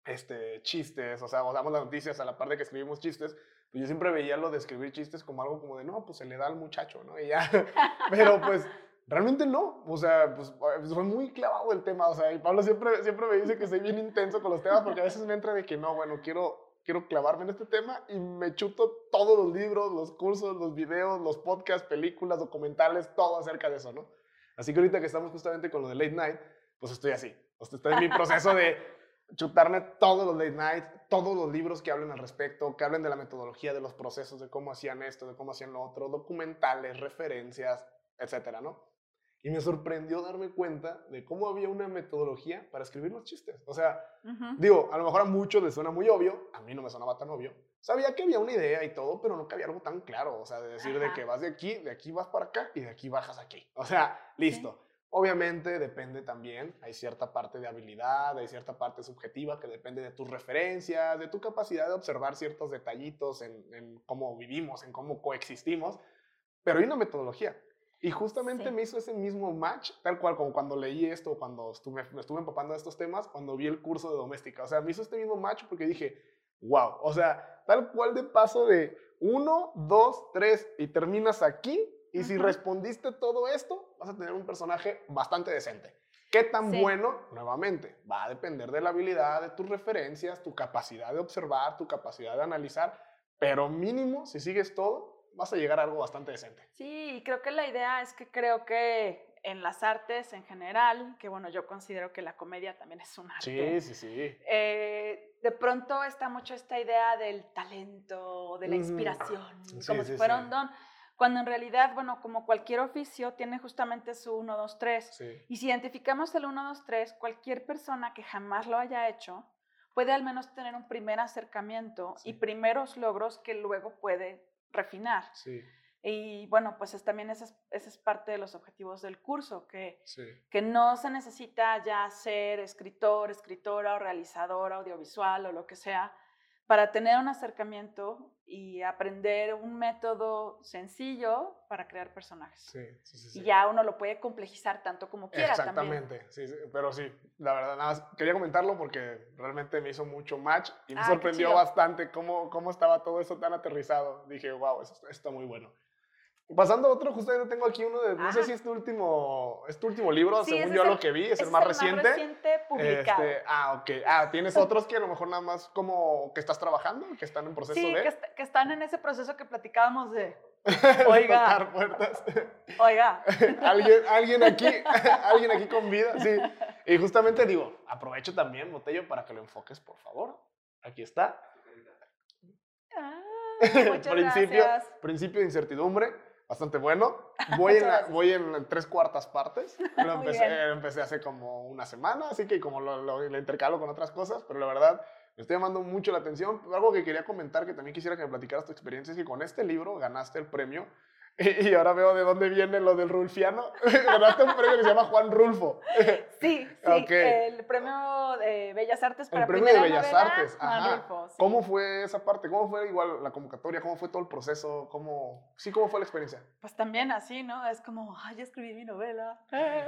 este, chistes, o sea, o damos las noticias a la par de que escribimos chistes, pues yo siempre veía lo de escribir chistes como algo como de, no, pues se le da al muchacho, ¿no? Y ya, pero pues realmente no, o sea, pues fue muy clavado el tema, o sea, y Pablo siempre, siempre me dice que soy bien intenso con los temas porque a veces me entra de que no, bueno, quiero, quiero clavarme en este tema y me chuto todos los libros, los cursos, los videos, los podcasts, películas, documentales, todo acerca de eso, ¿no? Así que ahorita que estamos justamente con lo de Late Night, pues estoy así, o sea, estoy en mi proceso de chutarme todos los late nights, todos los libros que hablen al respecto, que hablen de la metodología, de los procesos, de cómo hacían esto, de cómo hacían lo otro, documentales, referencias, etcétera, ¿no? Y me sorprendió darme cuenta de cómo había una metodología para escribir los chistes. O sea, Ujú. digo, a lo mejor a muchos les suena muy obvio, a mí no me sonaba tan obvio. Sabía que había una idea y todo, pero no que había algo tan claro. O sea, de decir de Ajá. que vas de aquí, de aquí vas para acá y de aquí bajas aquí. O sea, listo. Obviamente depende también, hay cierta parte de habilidad, hay cierta parte subjetiva que depende de tus referencias, de tu capacidad de observar ciertos detallitos en, en cómo vivimos, en cómo coexistimos, pero hay una metodología. Y justamente Sí. me hizo ese mismo match, tal cual como cuando leí esto, cuando estuve, me estuve empapando de estos temas, cuando vi el curso de doméstica. O sea, me hizo este mismo match porque dije, wow, o sea, tal cual de paso de uno, dos, tres y terminas aquí. Y si respondiste todo esto, vas a tener un personaje bastante decente. ¿Qué tan Sí. bueno? Nuevamente, va a depender de la habilidad, de tus referencias, tu capacidad de observar, tu capacidad de analizar, pero mínimo, si sigues todo, vas a llegar a algo bastante decente. Sí, y creo que la idea es que creo que en las artes en general, que bueno, yo considero que la comedia también es un arte. Sí, sí, sí. eh, de pronto está mucho esta idea del talento, de la inspiración, Sí, como sí, si fuera sí. un don, cuando en realidad, bueno, como cualquier oficio, tiene justamente su 1, 2, 3. Sí. Y si identificamos el 1, 2, 3, cualquier persona que jamás lo haya hecho puede al menos tener un primer acercamiento y primeros logros que luego puede refinar. Sí, Y bueno, pues es, también ese es, parte de los objetivos del curso, que, sí. que no se necesita ya ser escritor, escritora o realizador audiovisual o lo que sea para tener un acercamiento y aprender un método sencillo para crear personajes. Sí, sí, sí, sí. Y ya uno lo puede complejizar tanto como quiera también. Exactamente, sí, sí, pero sí, la verdad, nada más quería comentarlo porque realmente me hizo mucho match y me Ah, sorprendió bastante cómo, cómo estaba todo eso tan aterrizado. Dije, wow, eso está muy bueno. Pasando a otro, justamente tengo aquí uno de, no sé si es tu último, es tu último libro, Sí, según yo es lo el- que vi, es el más reciente. reciente publicado. Este, ah, ok. Ah, ¿tienes otros que a lo mejor nada más como que estás trabajando, que están en proceso sí, de que, est- que están en ese proceso que platicábamos de, de Oiga. tocar puertas? oiga, alguien, alguien aquí, alguien aquí con vida, sí. Y justamente digo, aprovecho también, Botello, para que lo enfoques, por favor. Aquí está. ah, muchas principio, gracias. principio de incertidumbre, bastante bueno. Voy en, la- voy en tres cuartas partes. Lo empecé, empecé hace como una semana, así que como lo, lo- lo intercalo con otras cosas, pero la verdad me está llamando mucho la atención. Algo que quería comentar, que también quisiera que me platicaras tu experiencia, es que con este libro ganaste el premio. Y, y ahora veo de dónde viene lo del Rulfiano. Ganaste un premio que se llama Juan Rulfo. Sí, sí, el premio de Bellas Artes para El premio de Bellas novela, Artes. Juan Ajá. Rulfo, sí. ¿Cómo fue esa parte? ¿Cómo fue igual la convocatoria? ¿Cómo fue todo el proceso? ¿Cómo, sí, ¿Cómo fue la experiencia? Pues también así, ¿no? Es como, ay, ya escribí mi novela.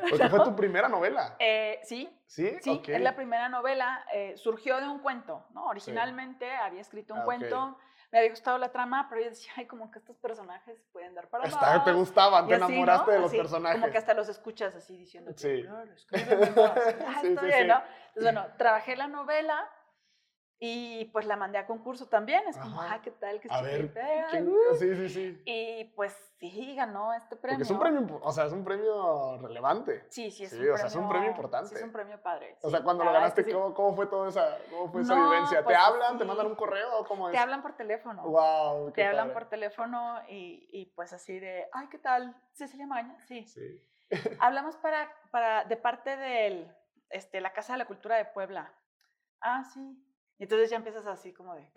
Porque fue tu primera novela. Eh, sí, ¿Sí? sí, es la primera novela. eh, surgió de un cuento, ¿no? Originalmente había escrito un Ah, cuento, me había gustado la trama, pero yo decía, ay, como que estos personajes pueden dar para Está- más. te gustaban, Y te así, ¿no? enamoraste de los Así, personajes. Como que hasta los escuchas así diciendo, Sí. claro, escríbeme más. Ah, Sí, está sí, bien, sí. ¿no? Entonces, bueno, trabajé la novela y pues la mandé a concurso también. Es como, Ajá. ah, ¿qué tal? Que A ver, ¿quién- uh". Sí, sí, sí. Y pues sí, ganó este premio. Porque es un premio, o sea, es un premio relevante. Sí, sí, es Sí, un premio. o sea, es un premio importante. Sí, es un premio padre. O sí, sea, cuando lo ganaste, sí. ¿cómo, cómo fue toda esa, cómo fue esa No, vivencia? ¿Te pues, hablan? ¿Te mandan un correo? o ¿Cómo es? Te hablan por teléfono. Wow, Te hablan por teléfono y, y pues así de, ay, ¿qué tal? Cecilia Maña, sí. Sí. Hablamos para, para, de parte de este, la Casa de la Cultura de Puebla. Ah, sí. Y entonces ya empiezas así como de,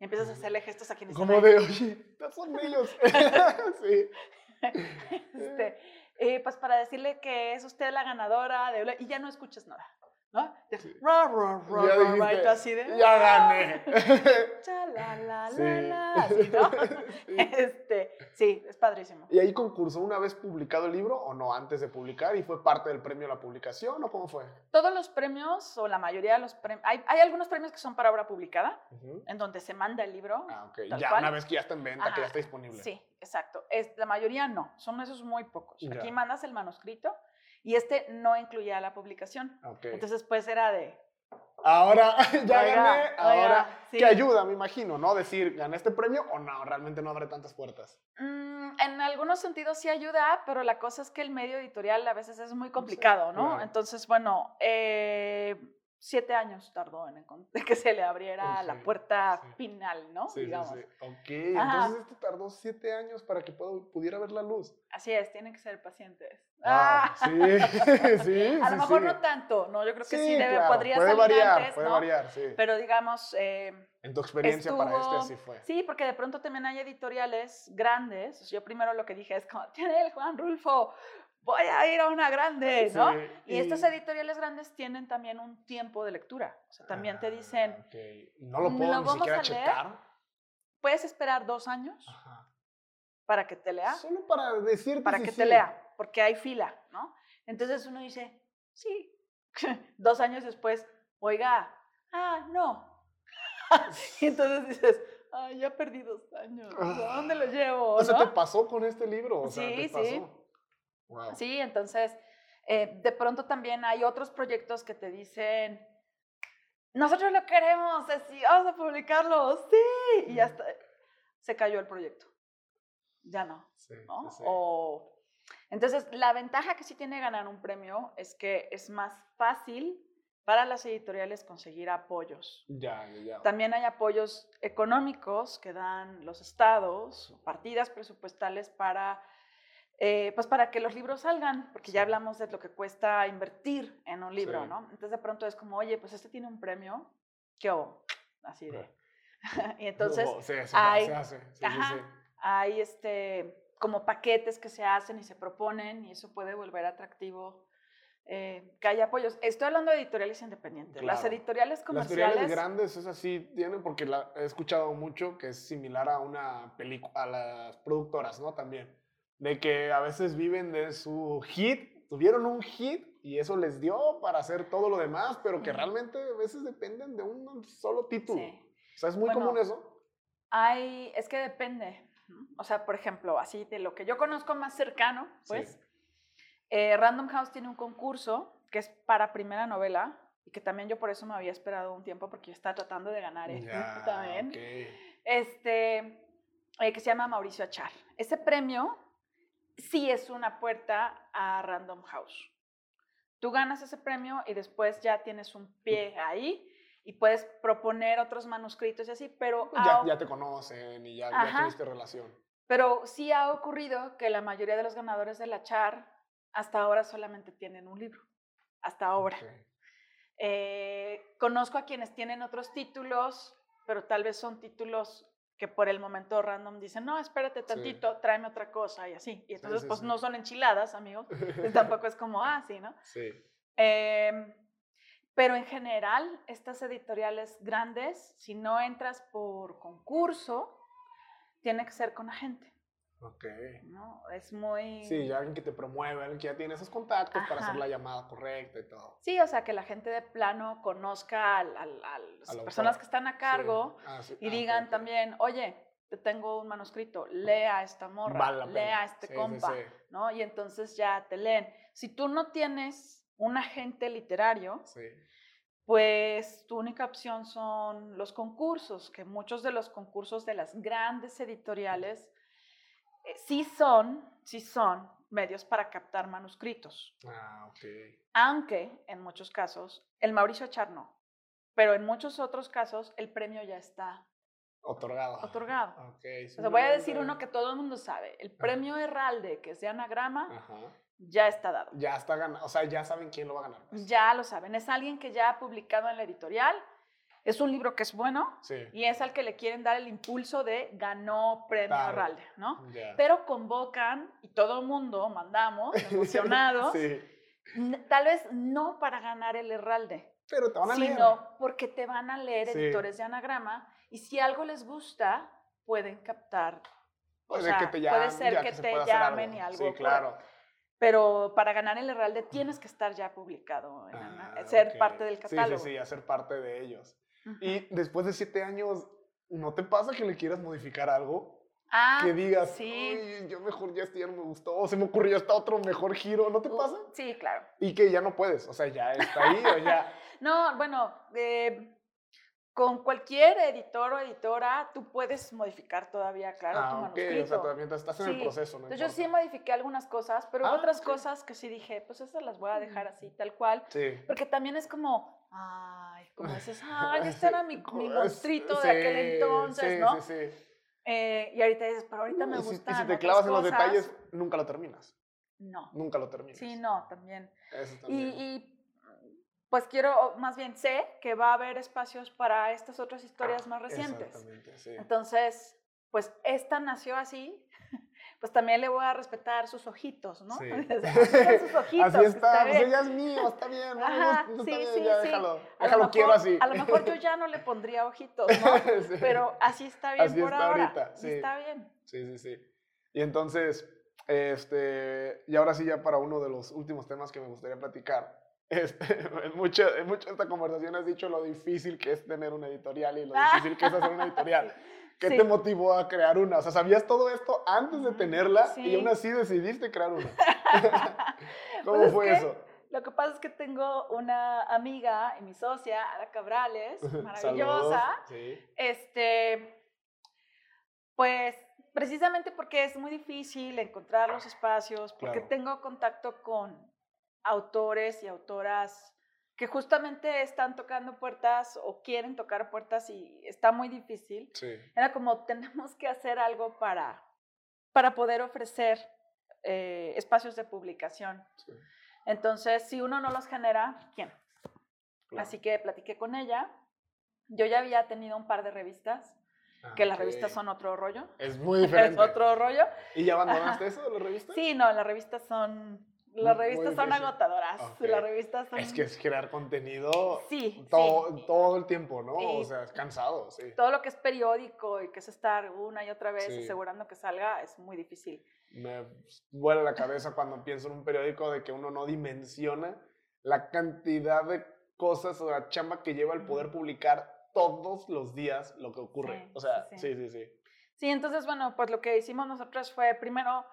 y empiezas a hacerle gestos a quienes están Como de, oye, son ellos. sí. Este, eh, pues para decirle que es usted la ganadora de... Y ya no escuchas nada, ¿no? Ya, Sí. ra, ra, ra, Ya ra, dijiste, así de... ya gané. Cha, la, la, Sí. la, la, así, ¿no? Sí. Este, sí, es padrísimo. ¿Y ahí concursó una vez publicado el libro o no antes de publicar y fue parte del premio a la publicación o cómo fue? Todos los premios, o la mayoría de los premios, hay, hay algunos premios que son para obra publicada, en donde se manda el libro. Ah, ok. Tal Ya cual. una vez que ya está en venta, que ya está disponible. Sí, exacto. Es, la mayoría no, son esos muy pocos. Ya. Aquí mandas el manuscrito y este no incluía la publicación. Entonces, pues era de... ahora ya Oiga, gané, oiga, ahora sí. que ayuda, me imagino, ¿no? Decir, gané este premio o no, realmente no abre tantas puertas. Mm, en algunos sentidos sí ayuda, pero la cosa es que el medio editorial a veces es muy complicado, ¿no? claro. Entonces, bueno, eh, siete años tardó en que se le abriera la puerta sí. final, ¿no? Sí, sí, Digamos. sí. Ok, Ajá. entonces esto tardó siete años para que pudiera ver la luz. Así es, tienen que ser pacientes. Ah, Sí, sí, a sí, lo mejor sí. no tanto, ¿no? Yo creo que sí, Sí, debe, claro, podría puede salir variar, antes, puede ¿no? variar, sí. Pero digamos, eh, en tu experiencia para este estuvo- así fue. Sí, porque de pronto también hay editoriales grandes. Yo primero lo que dije es como, tiene el Juan Rulfo, voy a ir a una grande, ¿no? Sí, Y, estas editoriales grandes tienen también un tiempo de lectura. O sea, también te dicen, Ah, ok. No lo "¿Lo puedo ni vamos siquiera a leer?". checar. puedes esperar dos años Ajá. para que te lea, Solo para decirte para si que sí. te lea, porque hay fila, ¿no? Entonces uno dice, sí. dos años después, oiga, ah, no. y entonces dices, ay, ya perdí dos años, ¿a dónde lo llevo? O sea, ¿no? ¿te pasó con este libro? O sea, Sí, ¿te sí. Wow. Sí, entonces, eh, de pronto también hay otros proyectos que te dicen, nosotros lo queremos, así, vamos a publicarlo, sí, y hasta se cayó el proyecto. Ya no, Sí, ¿no? sí. O, entonces, la ventaja que sí tiene ganar un premio es que es más fácil para las editoriales conseguir apoyos. Ya, ya, ya. También hay apoyos económicos que dan los estados, partidas presupuestales para, eh, pues para que los libros salgan, porque ya hablamos de lo que cuesta invertir en un libro, Sí. ¿no? Entonces de pronto es como, oye, pues este tiene un premio, ¿qué? Así de... y entonces sí, sí, hay- se hace. Ajá. hay este, como paquetes que se hacen y se proponen y eso puede volver atractivo eh, que haya apoyos. Estoy hablando de editoriales independientes. Las editoriales Las comerciales... editoriales grandes es así, tienen, porque la, he escuchado mucho que es similar a una película, a las productoras, ¿no? También. De que a veces viven de su hit, tuvieron un hit y eso les dio para hacer todo lo demás, pero que realmente a veces dependen de un solo título. Sí. O sea, es muy Bueno, común eso. Hay, es que depende. O sea, por ejemplo, así de lo que yo conozco más cercano, pues, Sí. eh, Random House tiene un concurso que es para primera novela y que también yo por eso me había esperado un tiempo porque yo estaba tratando de ganar este Ya, también. ok. Este, eh, que se llama Mauricio Achar. Ese premio sí es una puerta a Random House. Tú ganas ese premio y después ya tienes un pie ahí y puedes proponer otros manuscritos y así, pero, Pues ya, ya te conocen y ya, ya tuviste relación. pero sí ha ocurrido que la mayoría de los ganadores de la CHAR hasta ahora solamente tienen un libro, hasta ahora. Ok. Eh, conozco a quienes tienen otros títulos, pero tal vez son títulos que por el momento random dicen, no, espérate tantito, tráeme otra cosa y así. Y entonces, sí, pues no son enchiladas, amigos. Tampoco es como, ah, sí, ¿no? Sí. Em, pero en general, estas editoriales grandes, si no entras por concurso, tiene que ser con agente, Ok. ¿no? Es muy... Sí, ya alguien que te promueve, alguien que ya tiene esos contactos para hacer la llamada correcta y todo. Sí, o sea, que la gente de plano conozca al- al- a las personas autor. que están a cargo Sí. Ah, sí. y Ah, digan también, oye, te tengo un manuscrito, lea a esta morra, Vale lea este Sí, compa. ¿no? Y entonces ya te leen. Si tú no tienes un agente literario, pues tu única opción son los concursos, que muchos de los concursos de las grandes editoriales eh, sí son, sí son medios para captar manuscritos, Ah, ok. aunque en muchos casos, el Mauricio Achar no, pero en muchos otros casos el premio ya está. Otorgado. Otorgado. Ok. sí, O sea, voy a decir no, uno que todo el mundo sabe, el premio Herralde, que es de anagrama, Ajá. ya está dado. Ya está ganado. O sea, ya saben quién lo va a ganar. pues. Ya lo saben, es alguien que ya ha publicado en la editorial, es un libro que es bueno, Sí. y es al que le quieren dar el impulso de ganó premio Claro. Herralde, ¿no? Pero convocan y todo el mundo mandamos emocionados, sí. tal vez no para ganar el Herralde, Pero te van a leer. sino porque te van a leer Sí. editores de anagrama y si algo les gusta, pueden captar. O Puede sea, que te puede llamen, ser que te llamen y algo Sí, claro. Pero para ganar el Herralde tienes que estar ya publicado, en Ah, ser parte del catálogo. Sí, sí, sí, hacer parte de ellos. Ujú. Y después de siete años, ¿no te pasa que le quieras modificar algo? Ah, que digas, sí. "Ay, yo mejor ya este ya no me gustó, o se me ocurrió hasta otro mejor giro, ¿no te Uh, pasa? Sí, claro. Y que ya no puedes, o sea, ya está ahí, o ya. No, bueno, eh, con cualquier editor o editora tú puedes modificar todavía, claro, tu ah, ok, manuscrito. o sea, todavía estás en el Sí, proceso, ¿no? Entonces yo sí modifiqué algunas cosas, pero Ah, otras cosas que sí dije, pues esas las voy a dejar así, tal cual. Sí, Porque también es como, Ay, como dices, ay, este era mi, mi monstruito Sí, de aquel entonces, sí, ¿no? Sí, sí. Eh, y ahorita dices, pero ahorita me Y si, y si te clavas en los cosas". detalles, nunca lo terminas. No. Nunca lo terminas. Sí, no, también. Eso Y, también. y, pues quiero, más bien sé que va a haber espacios para estas otras historias más recientes. Exactamente, sí. Entonces, pues esta nació así, pues también le voy a respetar sus ojitos, ¿no? Sí. Sus ojitos. Así está, pues ella es mío, está bien, no, Ajá, no sí, está bien, sí, ya sí. déjalo, déjalo, quiero mejor- así. A lo mejor yo ya no le pondría ojitos, ¿no? Sí. Pero así está bien Así por está ahora. ahorita, así sí. está bien. Sí, sí, sí. Y entonces, este, y ahora sí ya para uno de los últimos temas que me gustaría platicar. Este, en, mucho, en mucho de esta conversación has dicho lo difícil que es tener una editorial y lo difícil que es hacer una editorial. ¿Qué Sí. te motivó a crear una? O sea, ¿sabías todo esto antes de tenerla y aún así decidiste crear una? ¿Cómo Pues es fue que eso? Lo que pasa es que tengo una amiga y mi socia, Ara Cabrales, Saludos. maravillosa. Sí. Este, pues precisamente porque es muy difícil encontrar los espacios, porque Claro. tengo contacto con autores y autoras que justamente están tocando puertas o quieren tocar puertas y está muy difícil. Sí. Era como tenemos que hacer algo para, para poder ofrecer eh, espacios de publicación. sí, Entonces, si uno no los genera, ¿quién? claro. Así que platiqué con ella. Yo ya había tenido un par de revistas, que las Ah, revistas son otro rollo. Es muy Es diferente. otro rollo. ¿Y ya abandonaste Ajá. eso de las revistas? Sí, no, las revistas son. Las Muy revistas son agotadoras. Ok. Las revistas son. Es que es crear contenido Sí, todo, sí. todo el tiempo, ¿no? Sí. O sea, es cansado, sí. Todo lo que es periódico y que es estar una y otra vez asegurando que salga es muy difícil. Me vuela la cabeza cuando pienso en un periódico de que uno no dimensiona la cantidad de cosas o la chamba que lleva el poder publicar todos los días lo que ocurre. O sea, sí. sí, sí. Sí, entonces, bueno, pues lo que hicimos nosotros fue primero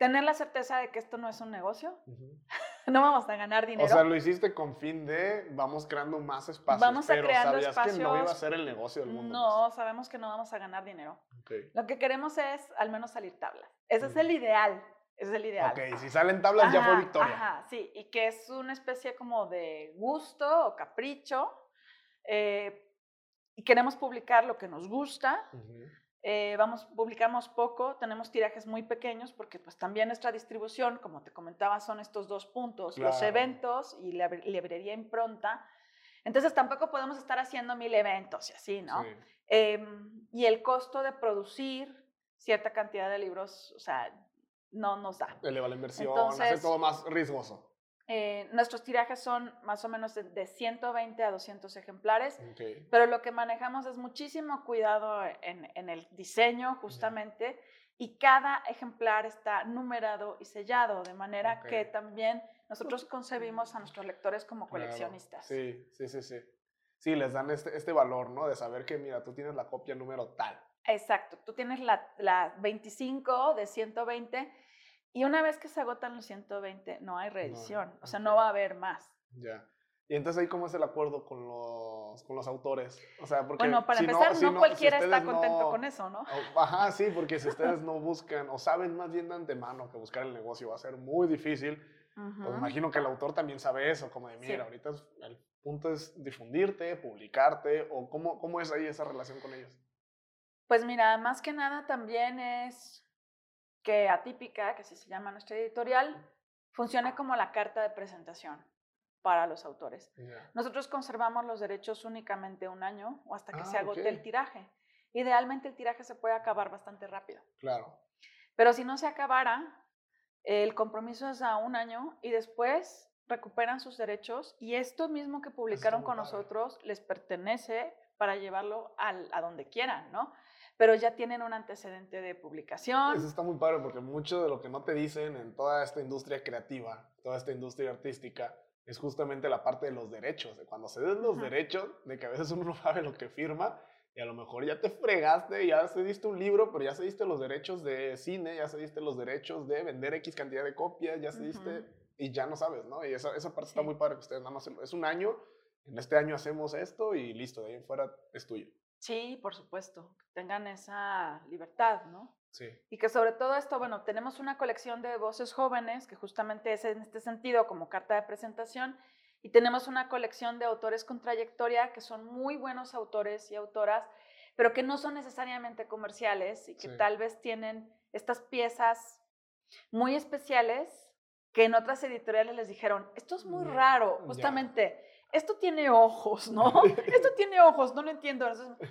tener la certeza de que esto no es un negocio, no vamos a ganar dinero. O sea, lo hiciste con fin de vamos creando más espacios, Vamos a pero creando sabías que no iba a espacios. ser el negocio del mundo. no, sabemos que no vamos a ganar dinero. pues. Lo que queremos es al menos salir tablas. Ese es el ideal. Ese es el ideal. ok, si salen tablas ya fue victoria. Ajá, sí, y que es una especie como de gusto o capricho. eh, y queremos publicar lo que nos gusta. Ujú. Eh, vamos, publicamos poco, tenemos tirajes muy pequeños porque pues también nuestra distribución, como te comentaba, son estos dos puntos, los Claro. eventos y la bre- librería impronta. Entonces tampoco podemos estar haciendo mil eventos y así, ¿no? Sí. Em, y el costo de producir cierta cantidad de libros, o sea, no nos da. Eleva la inversión, hace Entonces- todo más riesgoso. Eh, nuestros tirajes son más o menos de, de 120 a 200 ejemplares, pero lo que manejamos es muchísimo cuidado en, en el diseño justamente y cada ejemplar está numerado y sellado, de manera que también nosotros concebimos a nuestros lectores como Claro, coleccionistas. Sí, sí, sí, sí. Sí, les dan este, este valor, ¿no? De saber que, mira, tú tienes la copia número tal. Exacto, tú tienes la, la 25 de 120 y una vez que se agotan los 120 no hay reedición, o sea, no va a haber más. Ya. Y entonces ahí cómo es el acuerdo con los, con los autores. O sea, porque Bueno, para si empezar, si no, si cualquiera está contento no- con eso, ¿no? Ajá, sí, porque si ustedes no buscan o saben más bien de antemano que buscar el negocio va a ser muy difícil, pues Ujú. imagino que el autor también sabe eso, como de, Sí. mira, ahorita es- el punto es difundirte, publicarte, o cómo, cómo es ahí esa relación con ellos. Pues mira, más que nada también es que Atípica, que así se llama nuestra editorial, funcione como la carta de presentación para los autores. Nosotros conservamos los derechos únicamente un año o hasta que se Ah, agote el tiraje. Idealmente el tiraje se puede acabar bastante rápido. Claro. Pero si no se acabara, el compromiso es a un año y después recuperan sus derechos y esto mismo que publicaron con padre. nosotros les pertenece para llevarlo al- a donde quieran, ¿no? Pero ya tienen un antecedente de publicación. Eso está muy padre porque mucho de lo que no te dicen en toda esta industria creativa, toda esta industria artística, es justamente la parte de los derechos. De cuando se den los Ujú. derechos, de que a veces uno no sabe lo que firma y a lo mejor ya te fregaste, ya cediste un libro, pero ya cediste los derechos de cine, ya cediste los derechos de vender X cantidad de copias, ya cediste Ujú. y ya no sabes, ¿no? Y esa, esa parte está Sí. muy padre que ustedes nada más es un año, en este año hacemos esto y listo, de ahí en fuera es tuyo. Sí, por supuesto, que tengan esa libertad, ¿no? Sí. Y que sobre todo esto, bueno, tenemos una colección de voces jóvenes que justamente es en este sentido como carta de presentación Y tenemos una colección de autores con trayectoria que son muy buenos autores y autoras, pero que no son necesariamente comerciales y que Sí. tal vez tienen estas piezas muy especiales que en otras editoriales les dijeron, esto es muy raro, justamente, esto tiene ojos, ¿no? esto tiene ojos, no lo entiendo.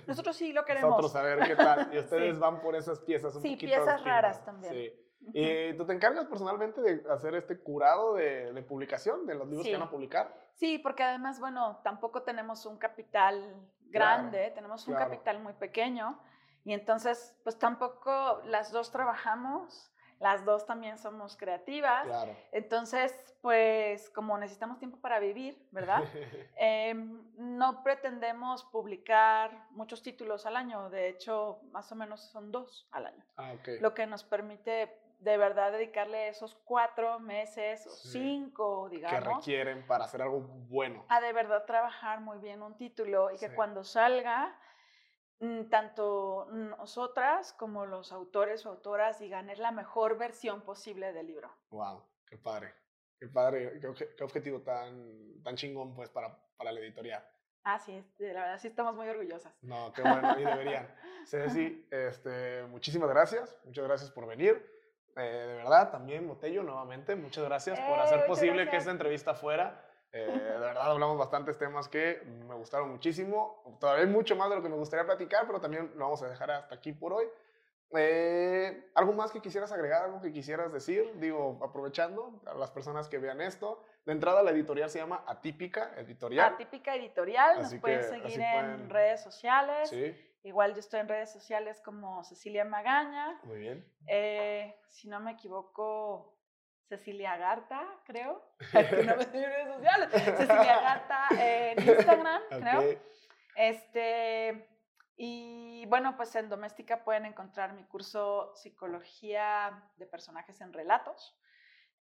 Nosotros sí lo queremos. Nosotros a ver qué tal. Y ustedes Sí. van por esas piezas un Sí, poquito piezas raras también. Sí. ¿Y tú te encargas personalmente de hacer este curado de, de publicación de los libros que Sí. van a publicar? Sí, porque además, bueno, tampoco tenemos un capital grande, tenemos un claro. capital muy pequeño y entonces, pues tampoco las dos trabajamos, las dos también somos creativas. Claro. Entonces, pues como necesitamos tiempo para vivir, ¿verdad? Em, no pretendemos publicar muchos títulos al año, de hecho, más o menos son dos al año, ah, ok. lo que nos permite de verdad dedicarle esos cuatro meses o Sí. cinco, que digamos, requieren para hacer algo bueno. a de verdad trabajar muy bien un título y que Sí. cuando salga, tanto nosotras como los autores o autoras digan es la mejor versión posible del libro. Wow, qué padre. Qué padre, qué, qué objetivo tan, tan chingón pues para, para la editorial. Es, de la verdad sí estamos muy orgullosas. No, qué bueno, y deberían. Ceci, este, muchísimas gracias, muchas gracias por venir. Eh, de verdad, también Botello, nuevamente, muchas gracias por ¡Eh, hacer muchas posible que gracias! esta entrevista fuera. Eh, de verdad, hablamos bastantes temas que me gustaron muchísimo. Todavía hay mucho más de lo que me gustaría platicar, pero también lo vamos a dejar hasta aquí por hoy. Eh, ¿Algo más que quisieras agregar? ¿Algo que quisieras decir? Digo, aprovechando a las personas que vean esto. De entrada, la editorial se llama Atípica Editorial. Atípica Editorial, nos Así pueden que seguir en pueden- redes sociales. Sí, Igual yo estoy en redes sociales como Cecilia Magaña. muy bien. Eh, si no me equivoco, Cecilia Garta, creo. no me estoy en redes sociales. Cecilia Garta en Instagram, creo. Este, y bueno, pues en Doméstica pueden encontrar mi curso Psicología de Personajes en Relatos.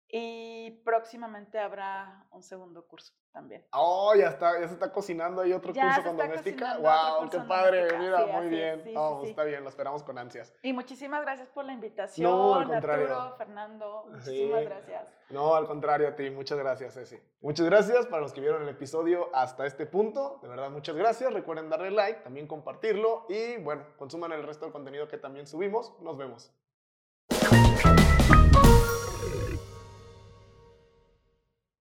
Y próximamente habrá un segundo curso también. Oh, ya está, ya se está cocinando ahí otro Ya curso con doméstica. Wow, qué padre, mira, Sí, muy bien. sí, Oh, sí. está bien, lo esperamos con ansias. Y muchísimas gracias por la invitación, No, al contrario. Arturo, Fernando. Muchísimas gracias. No, al contrario a ti, muchas gracias, Ceci. Muchas gracias para los que vieron el episodio hasta este punto. De verdad, muchas gracias. Recuerden darle like, también compartirlo y bueno, consuman el resto del contenido que también subimos. Nos vemos.